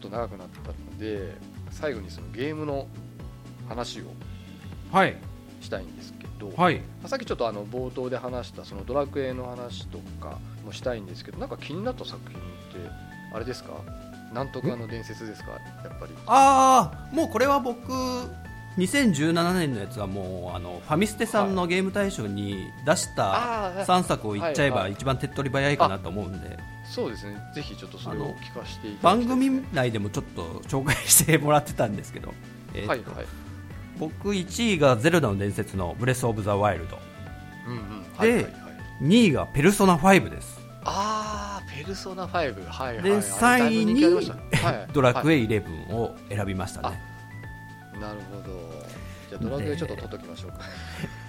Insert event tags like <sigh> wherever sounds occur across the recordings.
ちょっと長くなったので最後にそのゲームの話をはい。したいんですけど、はい。さっきちょっとあの冒頭で話したそのドラクエの話とかもしたいんですけどなんか気になった作品ってあれですか？なんとかの伝説ですか？やっぱり。ああもうこれは僕2017年のやつはもうあのファミステさんのゲーム大賞に出したあー3作を言っちゃえば一番手っ取り早いかなと思うんでそうですね。ぜひちょっとそれを聞かせていただきたいです番ね組内でもちょっと紹介してもらってたんですけど、えーとはいはい。僕1位が「ゼルダの伝説」の「ブレス・オブ・ザ・ワイルド。うんうん。はいはいはい。2位が「ペルソナ5」です。ああペルソナ5はいはいはい。であれだいぶ3位にはい。<laughs> ドラクエ、エ11を選びましたね、はい。なるほど。じゃあドラクエちょっと取っときましょうか。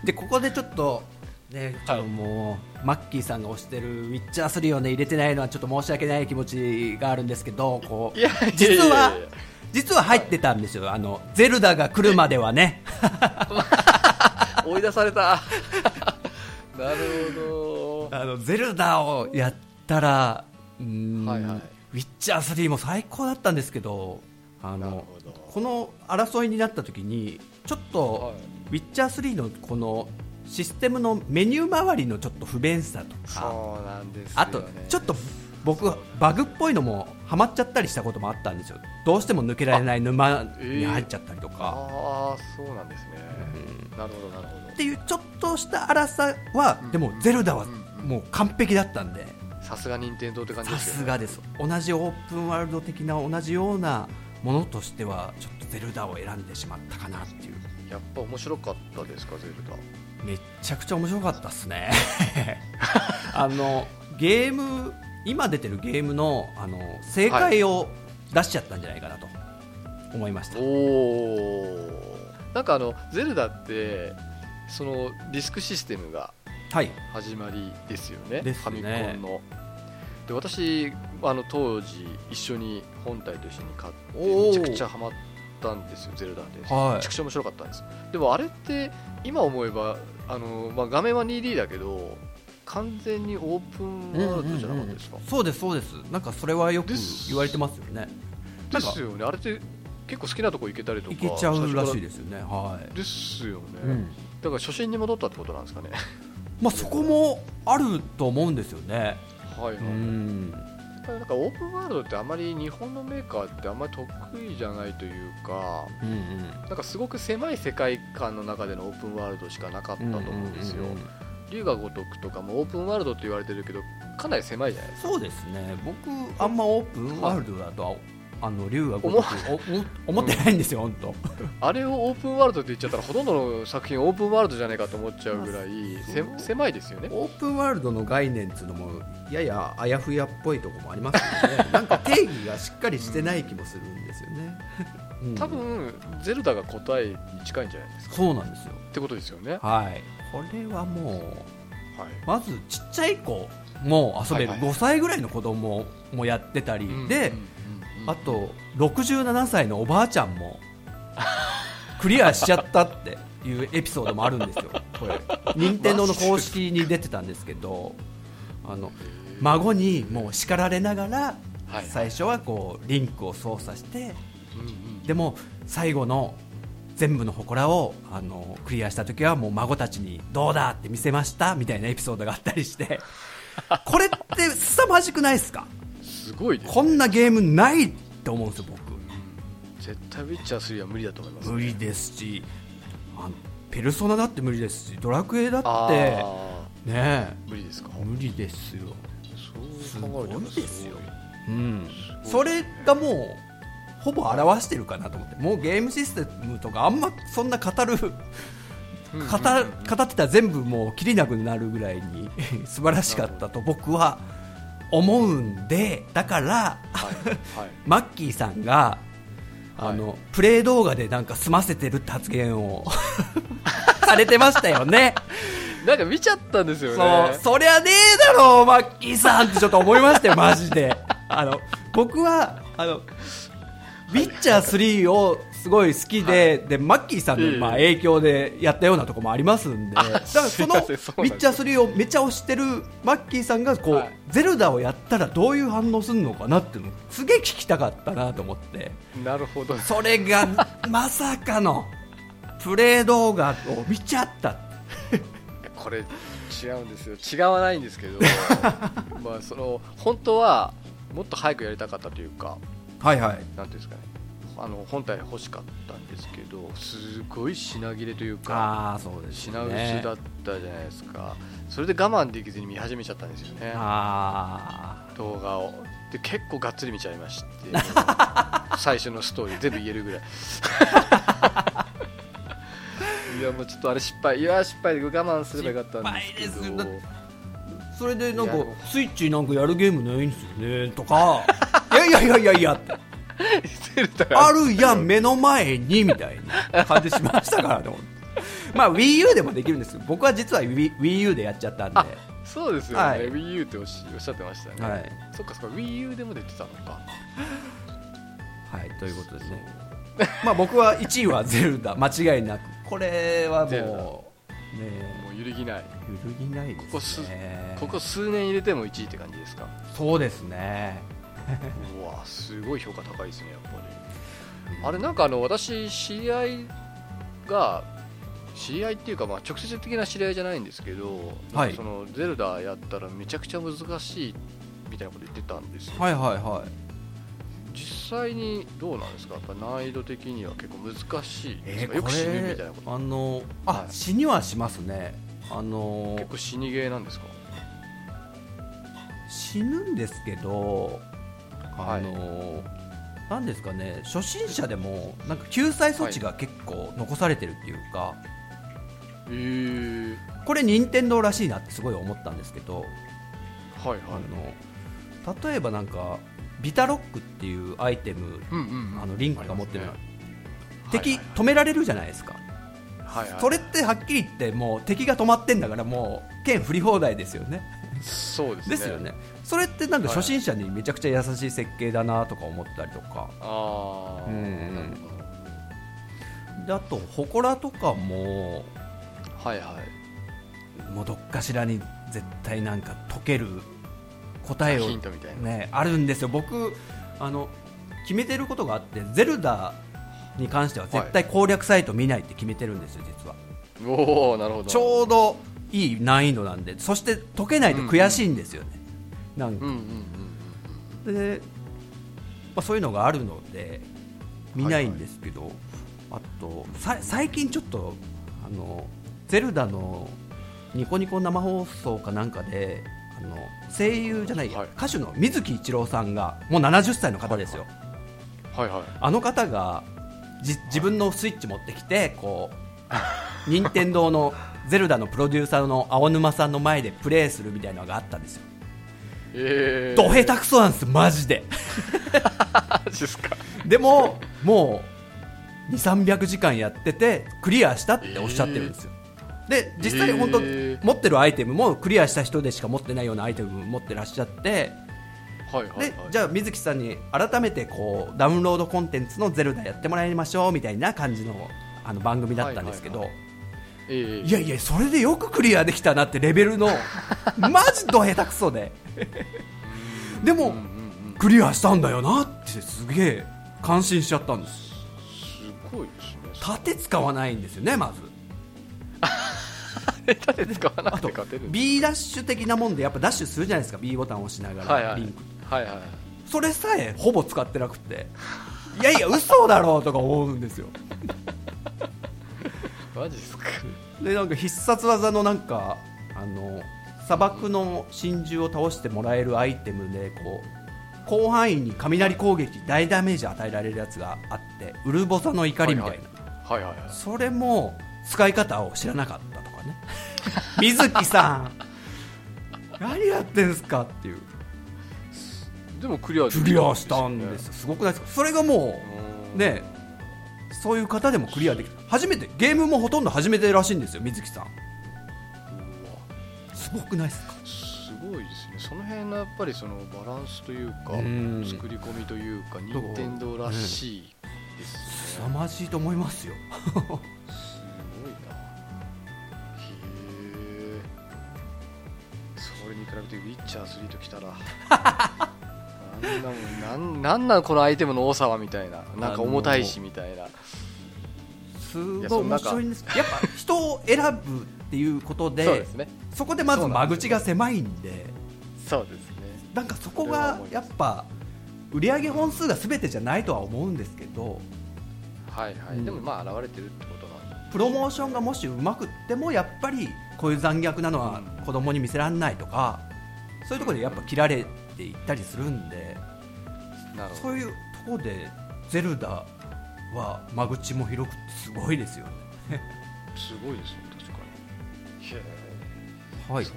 でここでちょっとね、ちょっともう、マッキーさんが推してる「ウィッチャー3」をね入れてないのはちょっと申し訳ない気持ちがあるんですけどこう実は実は入ってたんですよ。あのゼルダが来るまではね。追い出されたなるほ <laughs> あのゼルダをやったらはいはい。ウィッチャー3も最高だったんですけどあのこの争いになった時にちょっと、はい。ウィッチャー3のこのシステムのメニュー周りのちょっと不便さとかそうなんですよ、ね、あとちょっと僕バグっぽいのもハマっちゃったりしたこともあったんですよ。どうしても抜けられない沼に入っちゃったりとか、ああそうなんですね、なるほどなるほっていうちょっとした荒さは、でもゼルダはうん。もう完璧だったんで、どさすが任天堂って感じさですよねすがです。同じオープンワールド的な同じようなものとしてはちょっとゼルダを選んでしまったかなっていう。やっぱ面白かったですかゼルダめっちゃくちゃ面白かったっすね。<laughs> あのゲーム今出てるゲームのあの正解を出しちゃったんじゃないかなと思いました、おおなんかあのゼルダってそのディスクシステムがはい。始まりですよね。ですね。ファミコンの。で私あの当時一緒に本体と一緒に買ってめちゃくちゃハマったんですよゼルダで、はい。めちゃくちゃ面白かったんです。でもあれって今思えばあの、まあ、画面は 2D だけど完全にオープンワールドじゃなかったですか、そうですそうです。なんかそれはよく言われてますよね。ですよね。あれって結構好きなとこ行けたりとかいけちゃうらしいでですよね。はい、ですよね、うん。だから初心に戻ったってことなんですかね？まあ、そこもあると思うんですよね。はいはい、うんやっぱりなんかオープンワールドってあまり日本のメーカーってあんまり得意じゃないというかうんうん。なんかすごく狭い世界観の中でのオープンワールドしかなかったと思うんですよ。龍が如くとかもオープンワールドって言われてるけどかなり狭いじゃないですかそうですね僕あん。まオープンワールドだとはあの竜が如思ってないんですよ本当あれをオープンワールドって言っちゃったらほとんどの作品オープンワールドじゃないかと思っちゃうぐらい狭いですよね。オープンワールドの概念っていうのもややあやふやっぽいところもありますよね。<laughs> なんか定義がしっかりしてない気もするんですよね、うん。多分ゼルダが答えに近いんじゃないですか。そうなんですよ。ってことですよね。はい。これはもうはい。まずちっちゃい子も遊べる、はいはい5歳ぐらいの子供もやってたり、うんで、うんうん。うんあと67歳のおばあちゃんもクリアしちゃったっていうエピソードもあるんですよこれ。任天堂の公式に出てたんですけどあの孫にもう叱られながらはい。最初はこうリンクを操作してでも最後の全部の祠をあのクリアした時はもう孫たちにどうだって見せましたみたいなエピソードがあったりしてこれって凄まじくないですか？すごいですこんなゲームないって思うんですよ僕。絶対ウィッチャー3は無理だと思います無理ですしペルソナだって無理ですしドラクエだあってー。ね無理ですか？え無理ですよ、すごいですよ。うん、それがもうほぼ表してるかなと思って。もうゲームシステムとかあんまそんな語る語語ってたら全部もう切りなくなるぐらいに <laughs> 素晴らしかったと僕は思うんでだからはいはいマッキーさんがあの、プレイ動画でなんか済ませてるって発言を <laughs> されてましたよね。なんか見ちゃったんですよそうね、そりゃねえだろう、マッキーさんってちょっと思いましたよ、マジで。あの、僕は、あの、ウィッチャー3をすごい好きで、でマッキーさんのまあ影響でやったようなところもありますんで、だからその「ウすいませんそうなんですィッチャー3」をめっちゃ推してるマッキーさんがこう、はい。ゼルダをやったらどういう反応するのかなっていうのをすげえ聞きたかったなと思って。なるほど。それが <laughs> まさかのプレイ動画を見ちゃった。<laughs> これ違うんですよ。違わないんですけど <laughs> まあその本当はもっと早くやりたかったというかはいはい。なんていうんですかねあの本体欲しかったんですけどすごい品切れというかああそうです品ね。薄だったじゃないですか。それで我慢できずに見始めちゃったんですよね。あ動画を。で結構がっつり見ちゃいまして <laughs> 最初のストーリー全部言えるぐらい。<laughs> いやもうちょっとあれ失敗。いや失敗で我慢すればよかったんですけど。それでなんかスイッチなんかやるゲームないんですよねとか。<laughs> いやいやいやいやいやってあるやん目の前にみたいな感じしましたからねまあ WiiU でもできるんですけど僕は実は Wii- WiiU でやっちゃったんで。あそうですよね、はい。WiiU っておっしおっしゃってましたね、はい。そっかそっか WiiU でも出てたのか。はいということですね。まあ僕は1位はゼルダ。<laughs> 間違いなく。これはもうね。もう揺るぎない。揺るぎないここですすね。ここ数年入れても1位って感じですか？そうですね <laughs> うわすごい評価高いですねやっぱり。あれなんかあの私知り合いが知り合いっていうか、まあ、直接的な知り合いじゃないんですけど、はい。そのゼルダやったらめちゃくちゃ難しいみたいなこと言ってたんですよ、はいはいはい。実際にどうなんですか？やっぱ難易度的には結構難しいですえー、か、よく死ぬみたいなこと。あのあ、はい。死にはしますね。あの結構死にゲーなんですか？死ぬんですけどはいあの、なんですかね初心者でもなんか救済措置が結構残されてるっていうか、えー、これ任天堂らしいなってすごい思ったんですけど、はいはい。あの例えばなんかビタロックっていうアイテムうんうんうん。あのリンクが持ってるね敵はい。止められるじゃないですか、はいはい。それってはっきり言ってもう敵が止まってんだからもう剣振り放題ですよね。そうですね。ですよねそれってなんか初心者にめちゃくちゃ優しい設計だなとか思ったりとか、ああ、うんと祠とかもはいはい。もうどっかしらに絶対なんか解ける答えをねあるんですよ。僕あの決めてることがあってゼルダに関しては絶対攻略サイト見ないって決めてるんですよ実は。おおなるほど。ちょうどいい難易度なんでそして解けないと悔しいんですよね、なんか。うんうんうんで、まあ、そういうのがあるので見ないんですけど、あとさ最近ちょっとあのゼルダのニコニコ生放送かなんかであの声優じゃないや、はい。歌手の水木一郎さんがもう70歳の方ですよ、はいはい。あの方がじ自分のスイッチ持ってきてこう <laughs> 任天堂のゼルダのプロデューサーの青沼さんの前でプレイするみたいなのがあったんですよえー、ど下手くそなんですマジで。でももう2300時間やっててクリアしたっておっしゃってるんですよ、で実際本当、えー。持ってるアイテムもクリアした人でしか持ってないようなアイテムも持ってらっしゃって。はいはい、はい。で、じゃあ水木さんに改めてこうダウンロードコンテンツのゼルダやってもらいましょうみたいな感じのあの番組だったんですけど、はいえーいやいやそれでよくクリアできたなってレベルの。<laughs> マジど下手くそででもうんうんうん。クリアしたんだよなってすげえ感心しちゃったんです。すごいですね。盾使わないんですよねまず。<laughs> 盾使わなくてあと勝てる B ダッシュ的なもんでやっぱダッシュするじゃないですか。B ボタンを押しながはいはい。らリンク、はいはいそれさえほぼ使ってなくて。いやいや嘘だろうとか思うんですよマジですか？でなんか必殺技のなんかあの砂漠の真珠を倒してもらえるアイテムでこう広範囲に雷攻撃大ダメージ与えられるやつがあってウルボザの怒りみたいな、はいはいはい。それも使い方を知らなかったとかね。<laughs> 水木さん何やってんすかっていう。でもクリアできクリアしたんですよ。すごくないですか？それがもううん。ねそういう方でもクリアできる初めてゲームもほとんど初めてらしいんですよ水木さん。すごくないですか？すごいですね。その辺のやっぱりそのバランスというかうん。作り込みというか任天堂らしいですね。凄まじいと思いますよ。すごいな。へえそれに比べてウィッチャー3ときたら <laughs> あんなもんなんなんなんこのアイテムの多さはみたいな。なんか重たいしみたいな。すごい面白いんです。やっぱ人を選ぶっていうことでそうですね。そこでまず間口が狭いんでそうですね。なんかそこがやっぱ売上本数が全てじゃないとは思うんですけどはいはい、うん。でもまあ現れてるってことなんでプロモーションがもしうまくってもやっぱりこういう残虐なのは子供に見せられないとかそういうところでやっぱ切られていったりするんでそういうところでゼルダは間口も広くてすごいですよね。<laughs> すごいですね確かに。へえはい。こ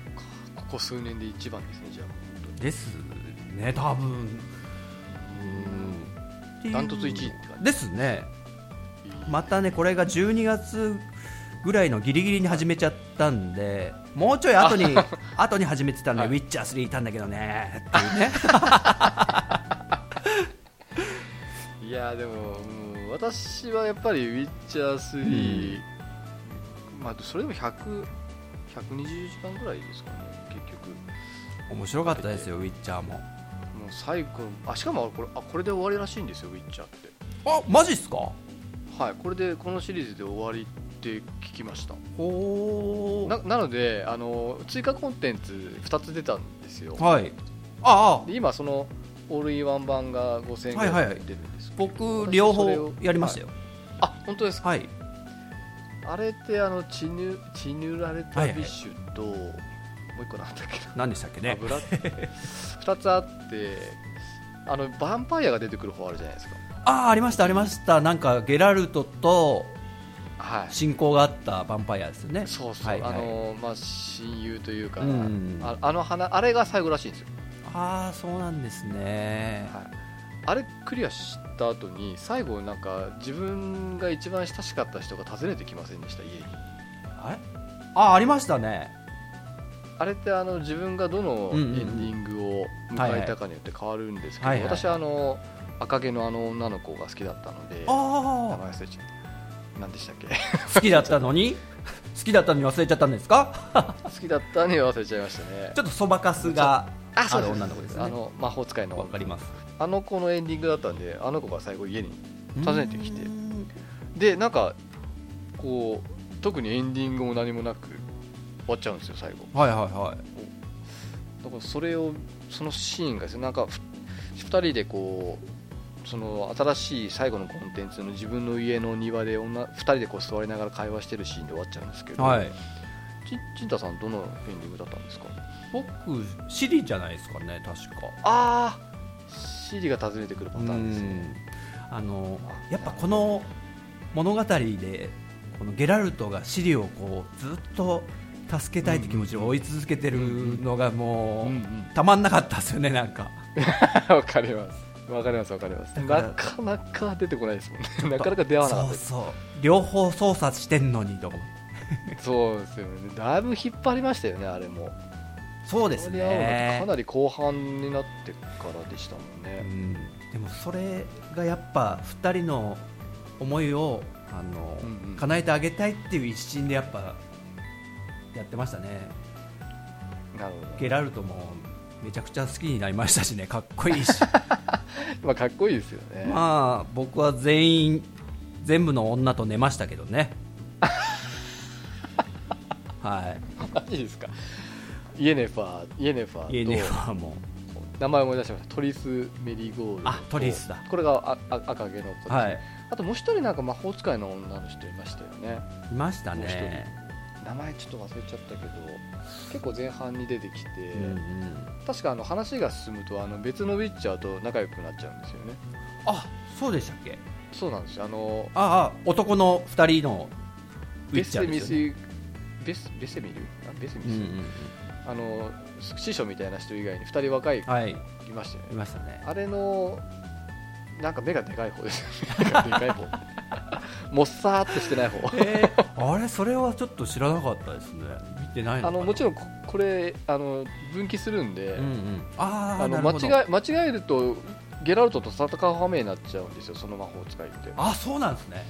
こ数年で一番ですねじゃあ。本ですね多分。ダントツ1位って感じ。ですね。またねこれが12月ぐらいのギリギリに始めちゃったんでもうちょい後に <laughs> 後に始めてたんで、はい。ウィッチャー3いたんだけどねっていうね。<laughs> いやでも、うん、私はやっぱり「ウィッチャー3」まあそれでも100 120時間ぐらいですかね結局。面白かったですよウィッチャーも。もう最後あしかもこれあこれで終わりらしいんですよウィッチャーって。あマジっすか？はいこれでこのシリーズで終わりって聞きました。ほななのであの追加コンテンツ2つ出たんですよ。はい。ああ。で今そのオールインワン版が5000円ぐらいで出るんです、僕両方やりましたよ。あ本当ですか？はい。あれってあの血ぬ血塗られたビッシュと、もう一個なんだっけな。何でしたっけね。油。2つあってあのヴァンパイアが出てくる方あるじゃないですか。ああありましたありました。なんかゲラルトとはい親交があったヴァンパイアですよね。そうそう、はいはい。あのまあ親友というか、うん。ああの花あれが最後らしいんですよ、ああそうなんですね。はい、あれクリアした後に最後なんか自分が一番親しかった人が訪ねてきませんでした？家に。あれ？あありましたね。あれってあの自分がどのエンディングを迎えたかによって変わるんですけど、私はあの赤毛のあの女の子が好きだったので名あ前忘れちゃう何でしたっけ？あ好きだったのに？好きだったのに忘れちゃったんですか？<laughs> 好きだったのに忘れちゃいましたね。ちょっとそばかすがあある女の子ですよね。あの魔法使いの。わかります。あの子のエンディングだったんであの子が最後家に訪ねてきて。でなんかこう特にエンディングも何もなく終わっちゃうんですよ最後。はいはいはい。だからそれをそのシーンがですねなんかふ2人でこうその新しい最後のコンテンツの自分の家の庭で女2人でこう座りながら会話してるシーンで終わっちゃうんですけど、はい。ちちんたさんどのエンディングだったんですか？僕シリじゃないですかね確か。ああシリが訪ねてくるパターンですね。うん。あのやっぱこの物語でこのゲラルトがシリをこうずっと助けたいって気持ちを追い続けてるのがもうたまんなかったですよねなんか。<laughs> わかりますわかりますわかります。なかなか出てこないですもんね。なかなか出会わなかった。そうそう。両方操作してんのにとかそうですよね。だいぶ引っ張りましたよねあれも。そうですね。かなり後半になってからでしたもんうね、ん。でもそれがやっぱ2人の思いをあの、うんうん。叶えてあげたいっていう一心でやっぱやってましたね。なるほど。ゲラルトもめちゃくちゃ好きになりましたしねかっこいいし。<laughs> まあかっこいいですよね、まあ僕は全員全部の女と寝ましたけどね。<laughs> はい。マジですか？イエネファーイエネファーと。イエネファーも。名前思い出しました。トリス・メリーゴールドと。あトリスだ。これがああ赤毛の子はい。あともう一人なんか魔法使いの女の人いましたよね。いましたね。名前ちょっと忘れちゃったけど結構前半に出てきて、うんうん。確かあの話が進むとあの別のウィッチャーと仲良くなっちゃうんですよね。あそうでしたっけ？そうなんですよ。あのああ男の2人のウィベッチャーですよね。ベスベセミル？あベセミス、うんうんあの師匠みたいな人以外に2人若いうんはい。いましたよいねましたね。あれのなんか目がでかい方です <laughs> でかい方。<laughs> もっさーっとしてない方。えー、あれそれはちょっと知らなかったですね。見てないのあのもちろんここれあの分岐するんで、うんうん、あの間違え間違えるとゲラルトと戦う羽目になっちゃうんですよその魔法使いって。あそうなんですね。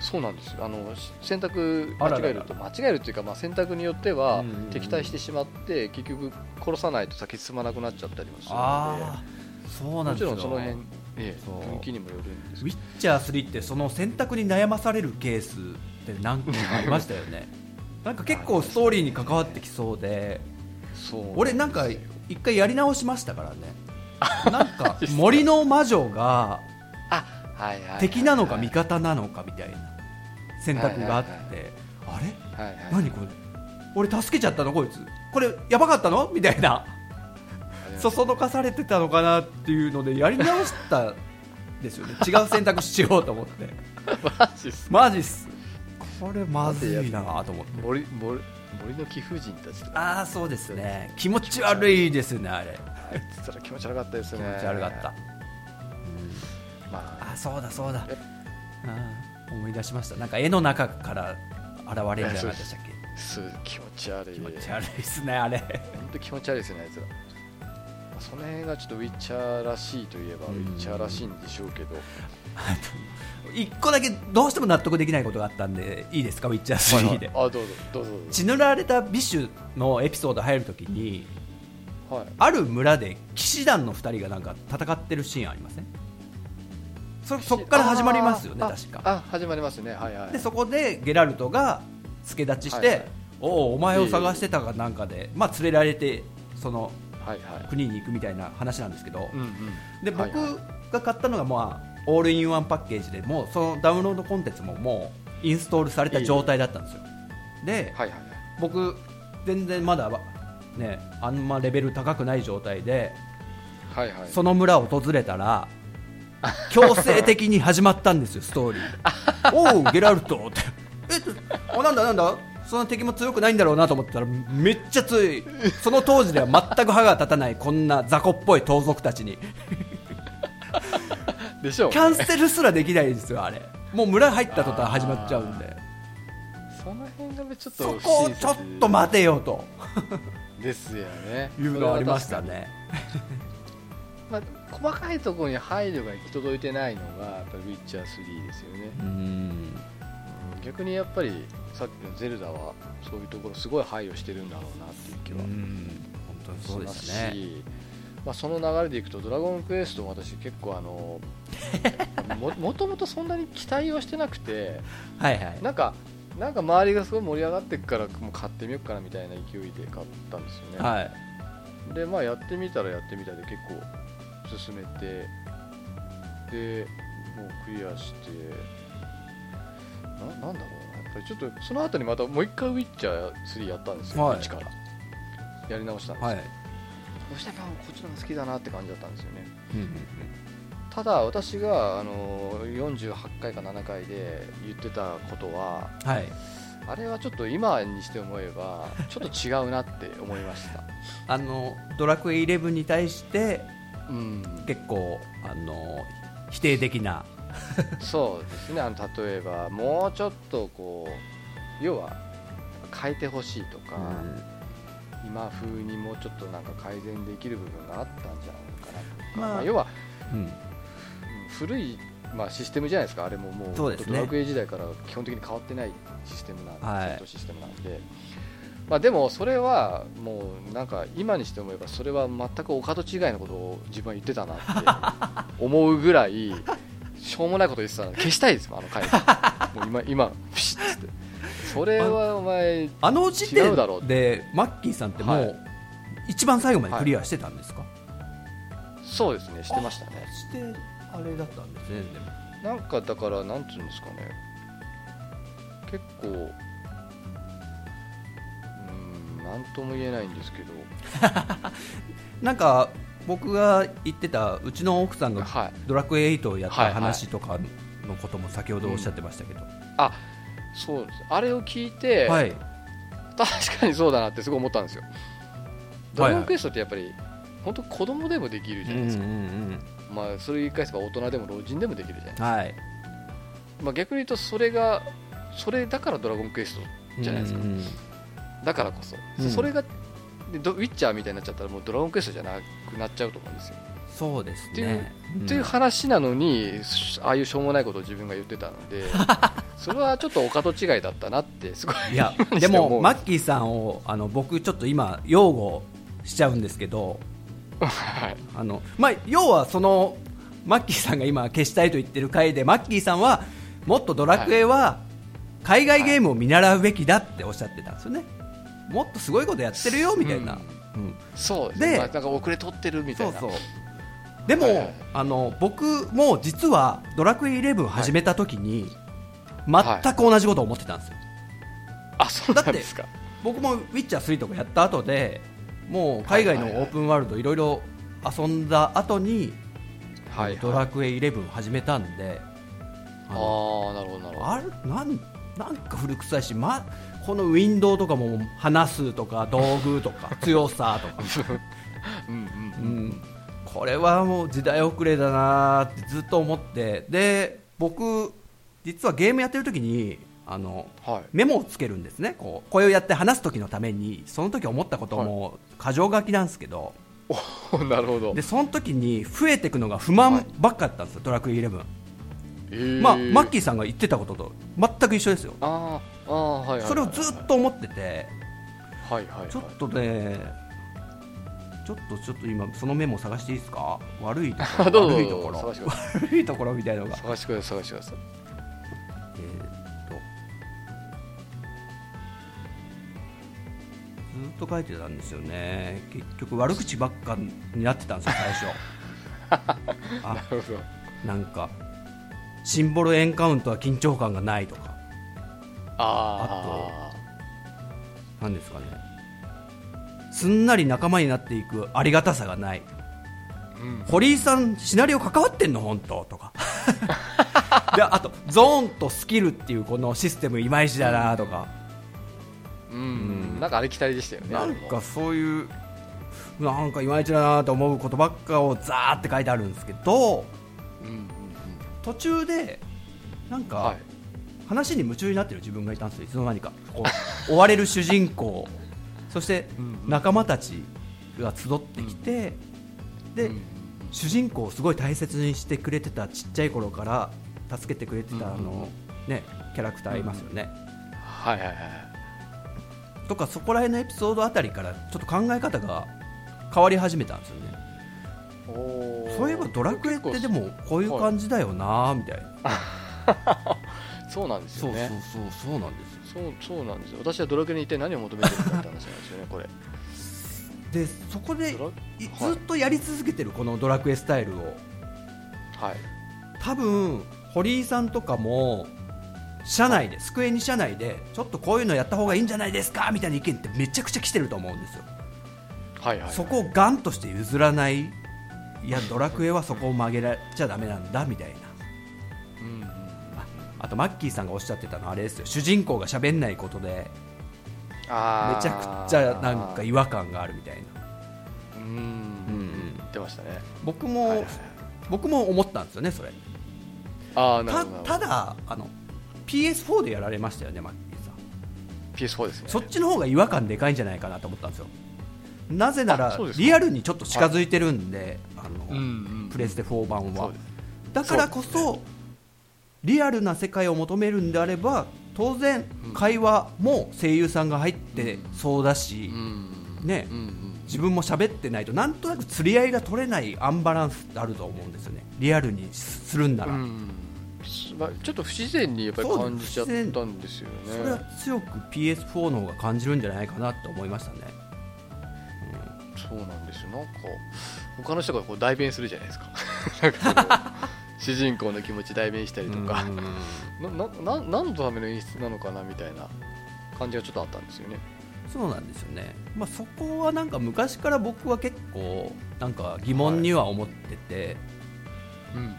そうなんですよ。あのし選択間違えると間違えるっていうか、まあ、選択によっては敵対してしまって結局殺さないと先進まなくなっちゃったりもするのああそうでもちなんですよろんその辺、ええそう。雰囲気にもよるんですウィッチャー3ってその選択に悩まされるケースって何件かありましたよねなんか結構ストーリーに関わってきそうでそう。俺なんか一回やり直しましたからね。なんか <laughs> 森の魔女が敵なのか味方なのかみたいな選択があって、はいあれ？はいはい何これ？俺助けちゃったのこいつ。これやばかったの？みたいな。そそのかされてたのかなっていうのでやり直したんですよね。違う選択しようと思って。<laughs> マジっすマジっすこれまずいな。と思って森森森の貴婦人たちああそうですね。気持ち悪いですねあれ。ら気持ち悪かったですね。気持ち悪かった、まあ。あそうだそうだ。え。あー思い出しました。なんか絵の中から現れるんじゃなかったでしたっけ？す気持ち悪い。気持ち悪いですねあれ。本当気持ち悪いですねあいつら。まあその辺がちょっとウィッチャーらしいといえばウうん。ィッチャーらしいんでしょうけど <laughs> 一個だけどうしても納得できないことがあったんでいいですか？ウィッチャー3で、あどうぞどうぞどうぞ。血塗られたビッシュのエピソード入るときにはい。ある村で騎士団の2人がなんか戦ってるシーンありません？そそっから始まりますよねあ確か。あ始まりますね。はいはい。でそこでゲラルトが助太刀して、はいはい。おおお前を探してたかなんかで、まあ、連れられてそのはいはい。国に行くみたいな話なんですけど、うんうん。で僕が買ったのが、まあ、オールインワンパッケージでもうそのダウンロードコンテンツももうインストールされた状態だったんですよ。で、はいはい僕全然まだねあんまレベル高くない状態ではいはい。その村を訪れたら <laughs> 強制的に始まったんですよストーリー。<laughs> おうゲラルトって。えなんだなんだ？そんな敵も強くないんだろうなと思ったらめっちゃ強い。その当時では全く歯が立たないこんな雑魚っぽい盗賊たちにでしょうキャンセルすらできないんですよあれ。もう村入った途端始まっちゃうんで。その辺がちょっとそこをちょっと待てよと。ですよね。いうのがありましたね。まあ、細かいところに配慮が行き届いてないのがやっぱりウィッチャー3ですよね、うん。うん逆にやっぱりさっきのゼルダはそういうところすごい配慮してるんだろうなっていう気は本当にそうでしますねし、まあ、その流れでいくと「ドラゴンクエスト」も私結構あの <laughs> ももともとそんなに期待をしてなくてはいはい。なんかなんか周りがすごい盛り上がってくからもう買ってみようかなみたいな勢いで買ったんですよね、はい。でまあやってみたらやってみたで結構進めてでもうクリアしてななんだろうな。やっぱりちょっとその後にまたもう一回ウィッチャー3やったんですよ、はい。一から。やり直したんですよ、はいそしたらやっぱこっちの方が好きだなって感じだったんですよね。うんうんただ私があの48回か7回で言ってたことはうんはい。あれはちょっと今にして思えばちょっと違うなって思いました。<laughs> あのドラクエ11に対してうん。結構あの否定的な。<laughs> そうですね。あの例えばもうちょっとこう要は変えてほしいとか、今風にもうちょっとなんか改善できる部分があったんじゃないかなとか、まあまあ要はうん。うん古い、まあ、システムじゃないですか。あれももうドラクエ時代から基本的に変わってないシステムなんで、はい。システムなんで、まあ、でもそれはもうなんか今にして思えばそれは全くお門違いのことを自分は言ってたなって思うぐらいしょうもないこと言ってたの消したいですもんあの回。もう今今ピシッつってそれはお前あの時違うだろう点でマッキーさんってもう、はい。一番最後までクリアしてたんですか、そうですねしてましたね。してあれだったんですねでも。なんかだからなんていうんですかね。結構うんなんとも言えないんですけど。<laughs> なんか僕が言ってたうちの奥さんがはい。ドラクエ8をやったはいはい。話とかのことも先ほどおっしゃってましたけど、あそうです。あれを聞いて、はい。確かにそうだなってすごい思ったんですよ。ドラゴンクエストってやっぱり本当子供でもできるじゃないですか、まあそれ言い返せば大人でも老人でもできるじゃないですか、はい。まあ、逆に言うとそれがそれだからドラゴンクエストじゃないですか。うんうん。だからこそ、うん。それがでドウィッチャーみたいになっちゃったらもうドラゴンクエストじゃなくなっちゃうと思うんですよそうですね。っていう話なのにああいうしょうもないことを自分が言ってたので <laughs> それはちょっとお門違いだったなってすごいいやでもマッキーさんをあの僕ちょっと今擁護しちゃうんですけど <laughs> はい。あの、まあ、要はそのマッキーさんが今消したいと言ってる回でマッキーさんはもっとドラクエは海外ゲームを見習うべきだっておっしゃってたんですよね、もっとすごいことやってるよみたいな、うん。そうですでね、まあなんか遅れ取ってるみたいな。そうそうでも、はいはいあの僕も実は「ドラクエ11」始めた時に、全く同じことを思ってたんですよ、あそうなんですか。僕も「ウィッチャー3」とかやった後でもう海外のオープンワールドいろいろ遊んだ後に、はいはい。ドラクエ11始めたんでああなるほどなるほど。あれなんなんか古臭いし、ま、このウィンドウとかも話すとか道具とか強さとか、<laughs> うんうん。うん、これはもう時代遅れだなってずっと思ってで僕実はゲームやってる時にあのはい。メモをつけるんですね。こうこれをやって話す時のためにその時思ったことも箇条書きなんですけど、お <laughs> なるほど。でその時に増えていくのが不満ばっかだったんですよ、ドラクエ11、えー。まあ、マッキーさんが言ってたことと全く一緒ですよ。あーあーはいはいはい。それをずっと思っててはいはいはい。ちょっとねちょっとちょっと今そのメモ探していいですか？悪いところ <laughs> 悪いところ。悪いところみたいなのが。探してください探してください。えーっと。ずっと書いてたんですよね。結局悪口ばっかになってたんですよ最初。<laughs> あなるほど。なんかシンボルエンカウントは緊張感がないとか。あなんですかねすんなり仲間になっていくありがたさがない。あうん。堀井さんシナリオ関わってんの？本当？とか。であとゾーンとスキルっていうこのシステムいまいちだなとか、うん。うん。なんかありきたりでしたよね。なんかそういうなんかいまいちだなと思うことばっかをザーって書いてあるんですけどうんうん途中でなんか、話に夢中になってる自分がいたんですよ。いつの間にか。追われる主人公そしてうん仲間たちが集ってきて、で、うん主人公をすごい大切にしてくれてたちっちゃい頃から助けてくれてた、うんあのね、キャラクターいますよね、はいはいはいとかそこら辺のエピソードあたりからちょっと考え方が変わり始めたんですよね。そういえばドラクエってでもこういう感じだよなみたいな、そうなんですそうそうよねそうそうなんでそうそうなんですよ。私はドラクエに一体何を求めてるのかって話なんですよねこれ。<laughs> でそこでずっとやり続けてるこのドラクエスタイルを。はい。多分堀井さんとかも社内で机に社内でちょっとこういうのやった方がいいんじゃないですかみたいな意見ってめちゃくちゃ来てると思うんですよ。はいはい。そこをガンとして譲らない。いやドラクエはそこを曲げられちゃダメなんだみたいなあとマッキーさんがおっしゃってたのはあれですよ。主人公が喋んないことでめちゃくちゃなんか違和感があるみたいな。うん。うんうん言ってましたね。僕も、はいはいはい。僕も思ったんですよねそれ。ああなるただあの PS4 でやられましたよねマッキーさん。PS4 ですね。そっちの方が違和感でかいんじゃないかなと思ったんですよ。なぜならリアルにちょっと近づいてるんで、あのうんうんプレステ4版は。だからこそリアルな世界を求めるんであれば当然うん。会話も声優さんが入ってそうだし、うん。ね。うんうん自分も喋ってないとなんとなく釣り合いが取れないアンバランスってあると思うんですよね。リアルにするんなら、うんまあちょっと不自然にやっぱり感じちゃったんですよね。それは強く PS4 の方が感じるんじゃないかなって思いましたね、そうなんですよ。なんか他の人がこう代弁するじゃないですかか <laughs> 主人公の気持ち代弁したりとか。うん。<laughs> ななな何のための演出なのかなみたいな感じがちょっとあったんですよね。そうなんですよね、まあ、そこはなんか昔から僕は結構なんか疑問には思ってて、うんうん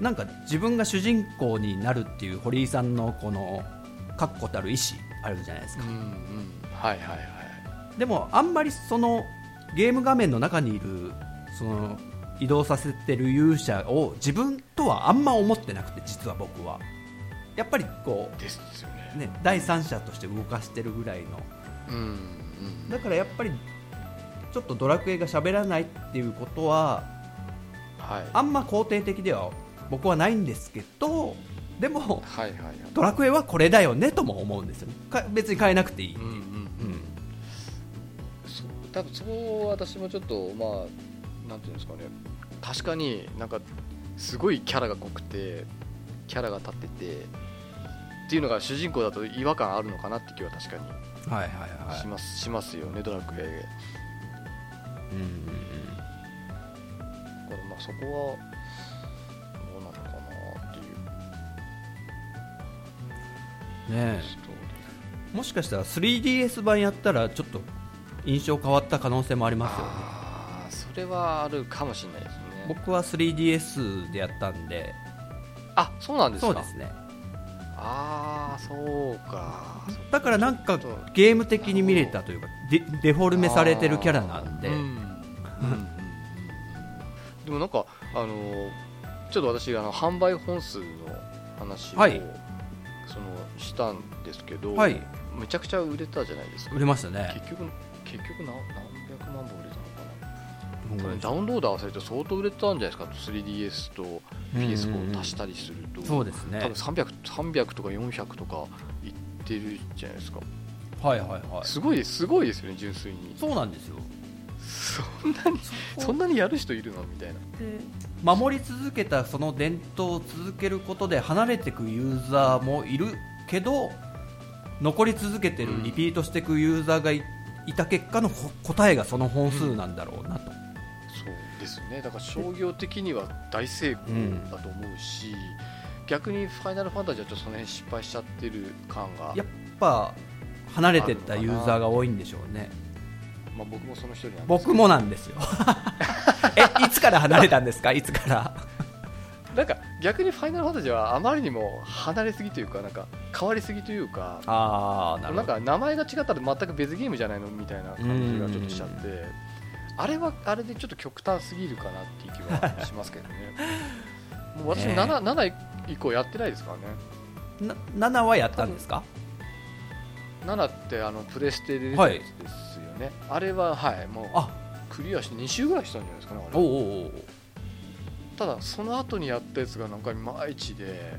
なんか自分が主人公になるっていう堀井さんのこの確固たる意志あるじゃないですか、うんうんうん。はいはいはい。でもあんまりそのゲーム画面の中にいるその移動させてる勇者を自分とはあんま思ってなくて実は僕は。やっぱりこですよね。う、ね、第三者として動かしてるぐらいの。うんうん。だからやっぱりちょっとドラクエが喋らないっていうことははい。あんま肯定的では僕はないんですけどでもはいはいはい。ドラクエはこれだよねとも思うんですよね。か別に変えなくていい、う。んうんうん。そう多分そこは私もちょっとまあなんていうんですかね。確かになんかすごいキャラが濃くてキャラが立っててっていうのが主人公だと違和感あるのかなって気は確かにはいはいはい。します,、しますよねドラクエ。うんうんだからまあそこはどうなのかなっていう。うんねもしかしたら 3DS 版やったらちょっと印象変わった可能性もありーますよねそれはあるかもしれないですね。僕は 3DS でやったんで。あそうなんですか？そうですね。ああそうか。だからなんかゲーム的に見れたというかデデフォルメされてるキャラなんで、うんでもなんかあのちょっと私あの販売本数の話を、はい。そのしたんですけど、はい。めちゃくちゃ売れたじゃないですか。売れましたね。結局結局何何これダウンロード合わせると相当売れたんじゃないですか？3DS と PS4 を足したりすると、そうですね。多分 300, 300とか400とかいってるじゃないですか。はいはいはい。すごいすごいですよね純粋に。そうなんですよ。そんなにそんなにやる人いるの？みたいな。で守り続けたその伝統を続けることで離れていくユーザーもいるけど残り続けてるうん。リピートしていくユーザーがいいた結果のほ答えがその本数なんだろうなと、ですね。だから商業的には大成功だと思うし、逆にファイナルファンタジーはちょっとその辺失敗しちゃってる感がやっぱ離れてったユーザーが多いんでしょうね。まあ、僕もその一人なんです僕もなんですよ。<laughs> えいつから離れたんですか？いつから？<laughs> なんか逆にファイナルファンタジーはあまりにも離れすぎというかなんか変わりすぎというかああなるほど。なんか名前が違ったら全く別ゲームじゃないの？みたいな感じがちょっとしちゃってあれはあれでちょっと極端すぎるかなっていう気はしますけどね。<laughs> もう私ね 7, 7以降やってないですからね。な7はやったんですか？7ってあのプレステで出たやつですよね、あれははいもうあ。クリアして2週ぐらいしたんじゃないですかねあれ。おうおただその後にやったやつがなんかいまいちで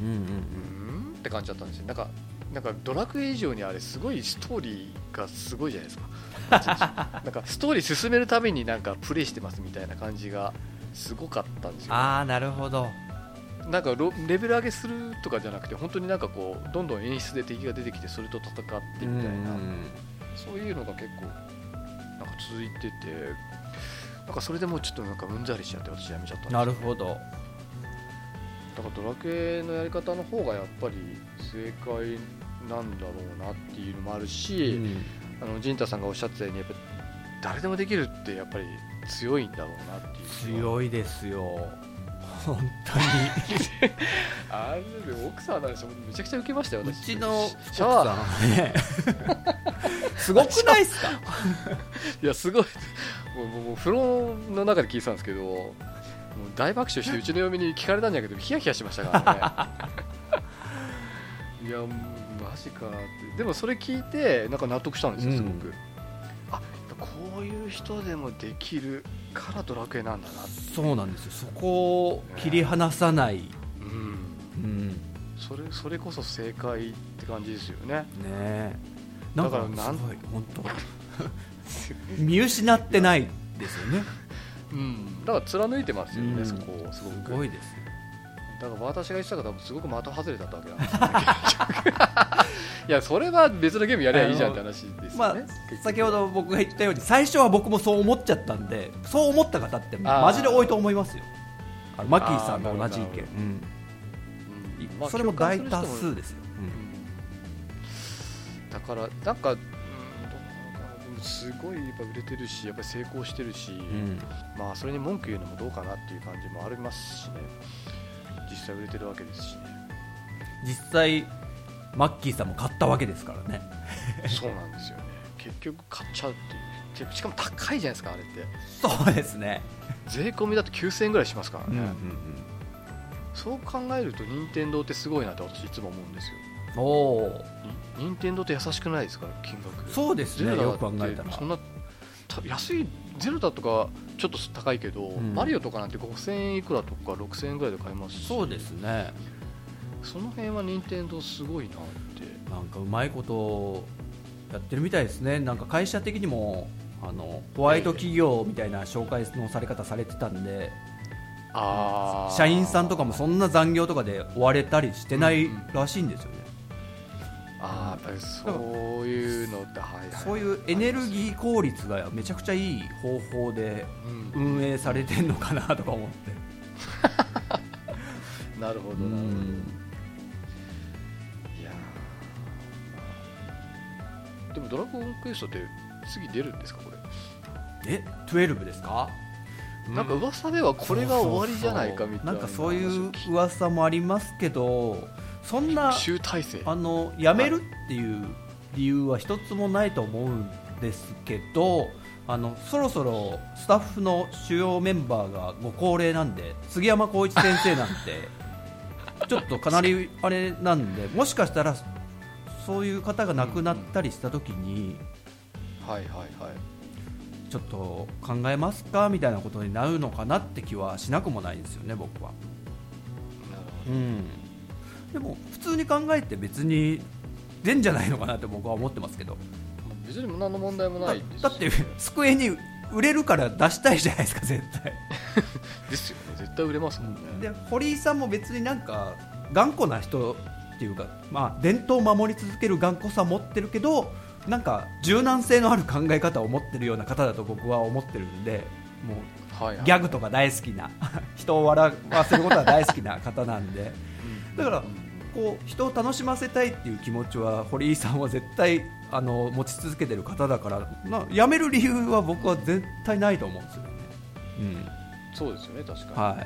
うんうんうーん？って感じだったんですよ。なんかなんかドラクエ以上にあれすごいストーリーがすごいじゃないですか。<laughs> なんかストーリー進めるためになんかプレイしてますみたいな感じがすごかったんですよ。ああなるほど。なんかロレベル上げするとかじゃなくて本当になんかこうどんどん演出で敵が出てきてそれと戦ってみたいな。うんそういうのが結構なんか続いててなんかそれでもうちょっとなんかうんざりしちゃって私やめちゃったんですよ。なるほど。だからドラクエのやり方の方がやっぱり正解なんだろうなっていうのもあるし、あの陣太さんがおっしゃってたようにやっぱり誰でもできるってやっぱり強いんだろうなっていう強いですよ。本当に。<laughs> あれで奥さんの話めちゃくちゃ受けましたよう私ちの奥シャワー。ね。<laughs> すごくないですか？<laughs> いやすごい。もうもうもう風呂の中で聞いてたんですけどもう大爆笑してうちの嫁に聞かれたんじゃけどヒヤヒヤしましたからね。いやマジかって。でもそれ聞いてなんか納得したんですよすごく、うんあやっぱこういう人でもできるからドラクエなんだなそうなんですよ。そこを切り離さない、うん。うん、それそれこそ正解って感じですよね。ねだからなんすごい本当 <laughs> 見失ってないですよね。うん。だから貫いてますよね、うん。そこをすごすくごいですだから私が言ってたからすごく的外れだったわけなんです <laughs> いやそれは別のゲームやりゃいいじゃんって話ですよね、まあ先ほど僕が言ったように最初は僕もそう思っちゃったんでそう思った方ってマジで多いと思いますよ。マッキーさんと同じ意見、うん。うん。まあそれも大多数ですよ、うん。だからなんか、すごいやっぱ売れてるしやっぱり成功してるし、うん。まあそれに文句言うのもどうかなっていう感じもありますしね実際売れてるわけですしね。実際マッキーさんも買ったわけですからね。そうなんですよね。結局買っちゃうっていう。しかも高いじゃないですかあれって。そうですね、税込みだと9000円ぐらいしますからね、うんうんそう考えると任天堂ってすごいなって私いつも思うんですよ。うん、おおに任天堂って優しくないですか金額。そうですねよく考えたら。そんなた安いゼルダとかちょっと高いけど、ん。マリオとかなんて5000円いくらとか6000円ぐらいで買えますし。そうですね。その辺は任天堂すごいなって。なんかうまいことやってるみたいですね。なんか会社的にもあのホワイト企業みたいな紹介のされ方されてたんで、あー。社員さんとかもそんな残業とかで追われたりしてないらしいんですよね、あーやっぱりそういうのってはいはいそういうエネルギー効率がめちゃくちゃいい方法でうん。運営されてるのかなとか思って。なるほどなるほど。うんいやーでも「ドラゴンクエスト」って次出るんですかこれ？え12ですか？なんか噂ではこれが終わりじゃないかみたいななんかそういう噂もありますけどそんな集大成あの辞めるっていう理由は一つもないと思うんですけどあのそろそろスタッフの主要メンバーがご高齢なんで杉山浩一先生なんて <laughs> ちょっとかなりあれなんでもしかしたらそういう方が亡くなったりした時にはいはいはい。ちょっと考えますか？みたいなことになるのかなって気はしなくもないんですよね僕は。なるほうん、でも普通に考えて別に出んじゃないのかなって僕は思ってますけど。ど別に何の問題もだないだって机に売れるから出したいじゃないですか絶対。<laughs> ですよね。絶対売れますもんね。で堀井さんも別になんか頑固な人っていうか、まあ、伝統を守り続ける頑固さを持ってるけどなんか柔軟性のある考え方を持ってるような方だと僕は思ってるんでもうはいはい。ギャグとか大好きな <laughs> 人を笑わせることが大好きな方なんで。うん。だからうんこう人を楽しませたいっていう気持ちは堀井さんは絶対あの持ち続けてる方だからな辞める理由は僕は絶対ないと思うんですよね。うん。そうですよね確かに、はいまあ、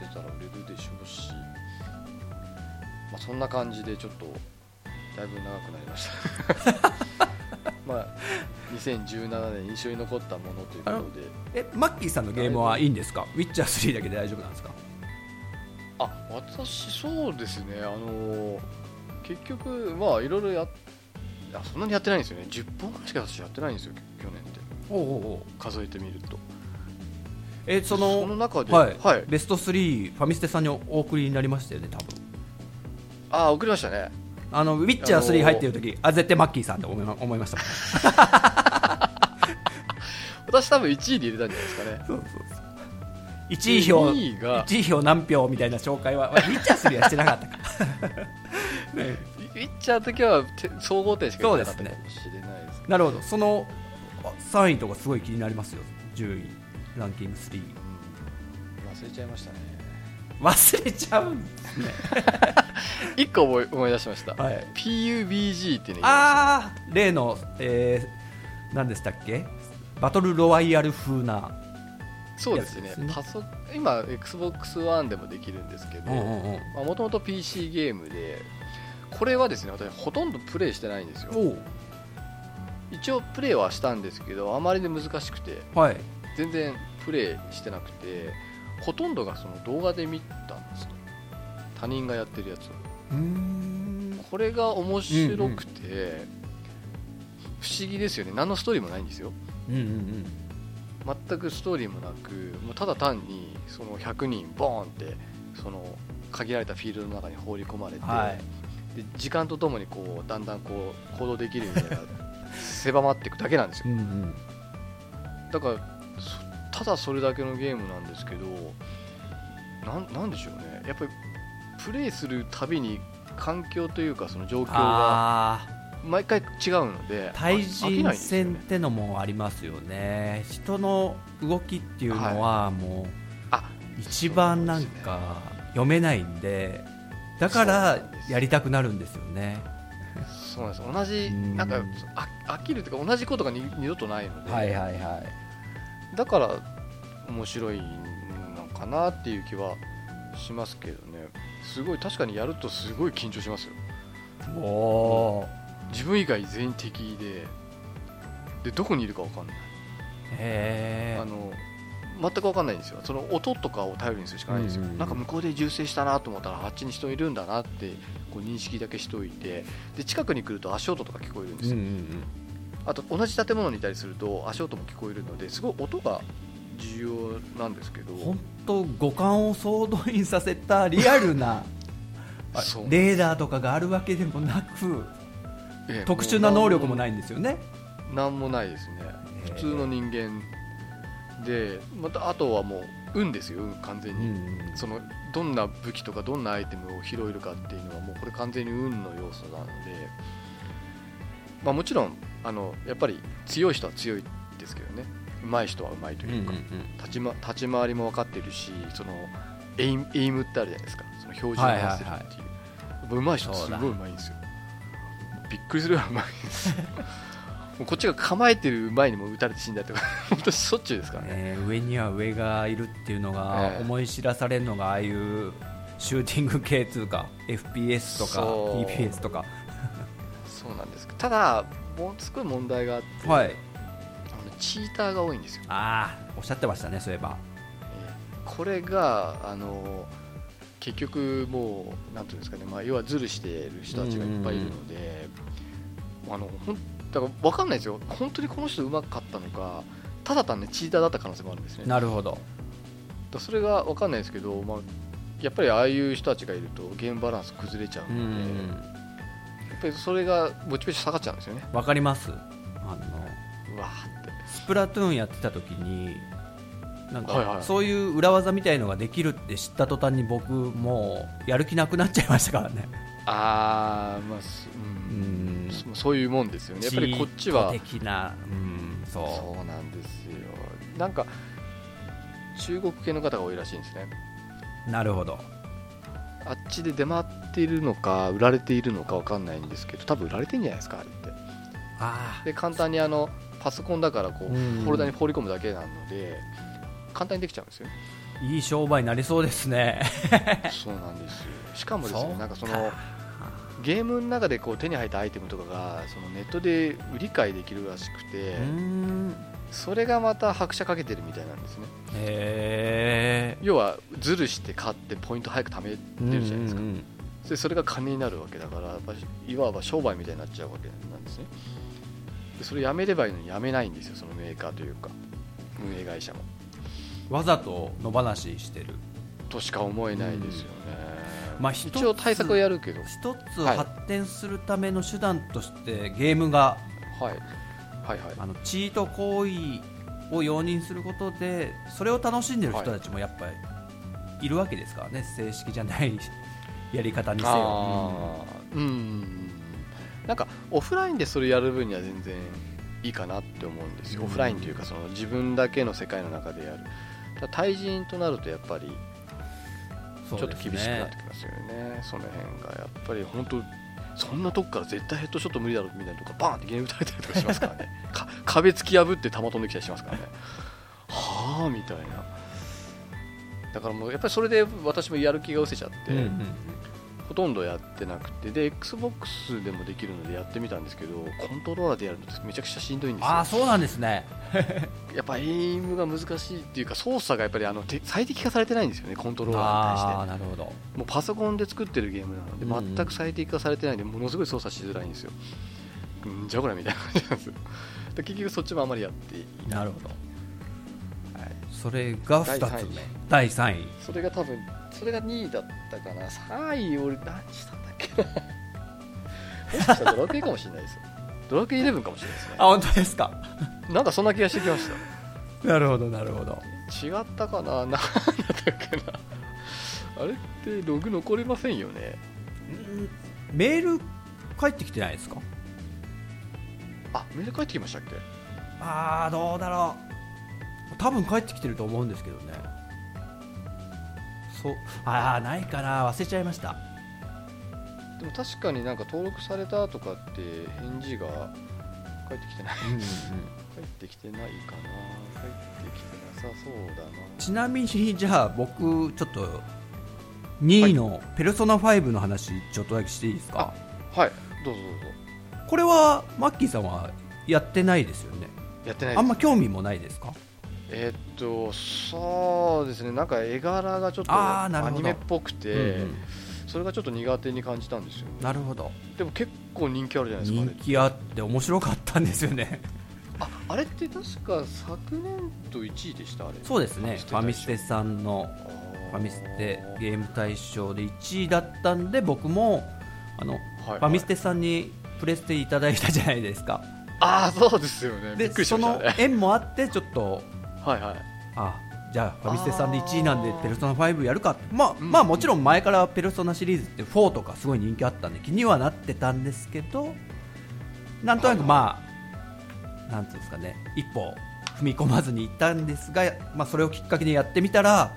出たら売れるでしょうし、まあ、そんな感じでちょっとだいぶ長くなりました。<laughs> まあ2017年印象に残ったものということで。えマッキーさんのゲームはいいんですか？ウィッチャー3だけで大丈夫なんですか？あ私そうですね。あの結局まあいろいろやっいやそんなにやってないんですよね。10本ぐらいしか私やってないんですよ去年って。おうおうおう。数えてみると。えそのその中ではい。はい、ベスト3ファミステさんにお送りになりましたよね多分。ああ送りましたね。あのウィッチャー3入ってる時あ絶対マッキーさんって思いま思いました <laughs> 私多分1位で入れたんじゃないですかね。そうそうそう1位票2位が1位票何票みたいな紹介はまあウィッチャー3はしてなかったか。<laughs> ねウィッチャーの時はて総合点しか言ってなかったかもしれないですけなるほど。その3位とかすごい気になりますよ。10位ランキング3ど、うん、忘れちゃいましたね。忘れちゃうんですね。<laughs> 1個思い思い出しました、はい。PUBG っていうのああ例の、えー、何でしたっけ？バトルロワイヤル風なそうですね。ね。パソ今 XBOX1 でもできるんですけどうんうんうん。もともと PC ゲームでこれはですね私ほとんどプレイしてないんですよ。一応プレイはしたんですけどあまりで難しくてはい。全然プレイしてなくてほとんどがその動画で見たんですよ。他人がやってるやつを。これが面白くて、不思議ですよね。何のストーリーもないんですよ。うんうんうん全くストーリーもなくもうただ単にその100人ボーンってその限られたフィールドの中に放り込まれて、はい。で時間とともにこうだんだんこう行動できるように狭まっていくだけなんですよ。うんうん。だからそただそれだけのゲームなんですけどなんなんでしょうね。やっぱりプレイするたびに環境というかその状況があ毎回違うのであ対人戦ってのもありますよね。人の動きっていうのはもうあ一番なんか読めないんでだからやりたくなるんですよね。そうなんです。同じうん。なんかあ飽きるというか同じことがに二度とないので、はいはいはい。だから面白いのかなっていう気はしますけどね。すごい確かにやるとすごい緊張しますよ。おお自分以外全員敵ででどこにいるか分かんない。へえあの全く分かんないんですよ。その音とかを頼りにするしかないんですよ、うんうんうん。なんか向こうで銃声したなと思ったらあっちに人いるんだなってこう認識だけしておいて。で近くに来ると足音とか聞こえるんですよ、うんうんあと同じ建物にいたりすると足音も聞こえるのですごい音が重要なんですけど。本当五感を総動員させたリアルなレーダーとかがあるわけでもなくええ。特殊な能力もないんですよね。なんもないですね。普通の人間でまたあとはもう運ですよ。運完全うに、んそのどんな武器とかどんなアイテムを拾えるかっていうのはもうこれ完全に運の要素なので、まあ、もちろんあのやっぱり強い人は強いですけどね。上手い人は上手いというか、立ちま立ち回りも分かってるしそのエイムってあるじゃないですか。その表示を合わせるっていう、やっぱ上手い人すごい上手いんですよびっくりするぐらい上手いんですよ <laughs> もうこっちが構えてる前にも打たれて死んだりとか。<laughs> 本当にしょっちゅうですからね。えー上には上がいるっていうのがええ。思い知らされるのがああいうシューティング系というか FPS とか TPS とか。<laughs> そうなんですただもうすごい問題があって、はい。あのチーターが多いんですよ。ああおっしゃってましたねそういえば。これがあの結局もうなんていうんですかね、まあ、要はズルしている人たちがいっぱいいるので、あのほんだから分かんないですよ。本当にこの人うまかったのかただ単にチーターだった可能性もあるんですね。なるほど。らそれが分かんないですけど、まあ、やっぱりああいう人たちがいるとゲームバランス崩れちゃううので、んやっぱりそれがぼちぼち下がっちゃうんですよね。わかります。あのうわーって。スプラトゥーンやってた時になんかそういう裏技みたいのができるって知った途端に僕もうやる気なくなっちゃいましたからね。ああまあすううん。んそそういうもんですよね。やっぱりこっちは。的な。うんそそうなんですよ。なんか中国系の方が多いらしいんですね。うなるほど。あっちで出回っているのか売られているのかわかんないんですけど多分売られてんじゃないですかあれって。あで簡単にあのパソコンだからこううん。フォルダに放り込むだけなので簡単にできちゃうんですよ。いい商売になりそうですね。そうなんですよ。しかもですねなんかそのゲームの中でこう手に入ったアイテムとかがそのネットで売り買いできるらしくてうん。それがまた拍車かけてるみたいなんですね。へえ要はズルして買ってポイント早く貯めてるじゃないですか、うんうん。でそれが金になるわけだからやっぱりいわば商売みたいになっちゃうわけなんですね。でそれやめればいいのにやめないんですよそのメーカーというか運営会社もわざと野放ししてる。としか思えないですよね、まあ一応対策をやるけど、一つはい。発展するための手段としてゲームがはい、はいはい。あのチート行為を容認することでそれを楽しんでる人たちもやっぱりいるわけですからね。正式じゃない <laughs> やり方にせよ、うん。なんかオフラインでそれやる分には全然いいかなって思うんですよ、うん。オフラインというかその自分だけの世界の中でやる対人となるとやっぱりうんちょっと厳しくなってきますよね。その辺がやっぱり本当そんなとこから絶対ヘッドショット無理だろみたいなとこバーンってゲーム打たれたりとかしますからね。<laughs> か壁突き破って球飛んできたりしますからね。はあみたいな。だからもうやっぱりそれで私もやる気が失せちゃって、うんうんうんほとんどやってなくてで XBOX でもできるのでやってみたんですけどコントローラーでやるのめちゃくちゃしんどいんですよ。ああそうなんですね。<laughs> やっぱエイムが難しいっていうか操作がやっぱりあのて最適化されてないんですよねコントローラーに対して。なるほど。もうパソコンで作ってるゲームなので、全く最適化されてないんでものすごい操作しづらいんですよ。うんじゃあこれみたいな感じなんですよ。<laughs> で結局そっちもあまりやっていない。なるほど。はい、それが2つ目。第3位。それが多分それが2位だったかな。3位俺何したんだっけな。<laughs> もしかしたらドラクエかもしれないですよ。ドラクエ11かもしれないですね。あ本当ですか？なんかそんな気がしてきました。なるほどなるほど。違ったかな。何 <laughs> だったっけな。あれってログ残りませんよね。メール返ってきてないですか？あメール返ってきましたっけ？ああどうだろう。多分返ってきてると思うんですけどねそう。ああないかな。忘れちゃいました。でも確かになんか登録されたとかって返事が返ってきてない。うんうんうん。返ってきてないかな。返ってきてなさそうだな。ちなみにじゃあ僕ちょっと2位の「ペルソナ5」の話ちょっとだけしていいですか？はい。どうぞどうぞ。これはマッキーさんはやってないですよね。やってないあんま興味もないですか？えーっとそうですね。なんか絵柄がちょっとアニメっぽくて、うんうん。それがちょっと苦手に感じたんですよ。ねなるほど。でも結構人気あるじゃないですか人気あって面白かったんですよね。ああれって確か昨年度1位でしたあれ。そうですね。ファミステさん。のあファミステゲーム大賞で1位だったんで僕もあの、はいファミステさんにプレステいただいたじゃないですか。ああそうですよね。びでっくりしその縁もあってちょっとはいはい。あじゃあファミステさんで1位なんでペルソナ5やるかまあ、うん。まあもちろん前からペルソナシリーズって4とかすごい人気あったんで気にはなってたんですけどなんとなくまあなんていうんですかね一歩踏み込まずに行ったんですが、まあ、それをきっかけにやってみたら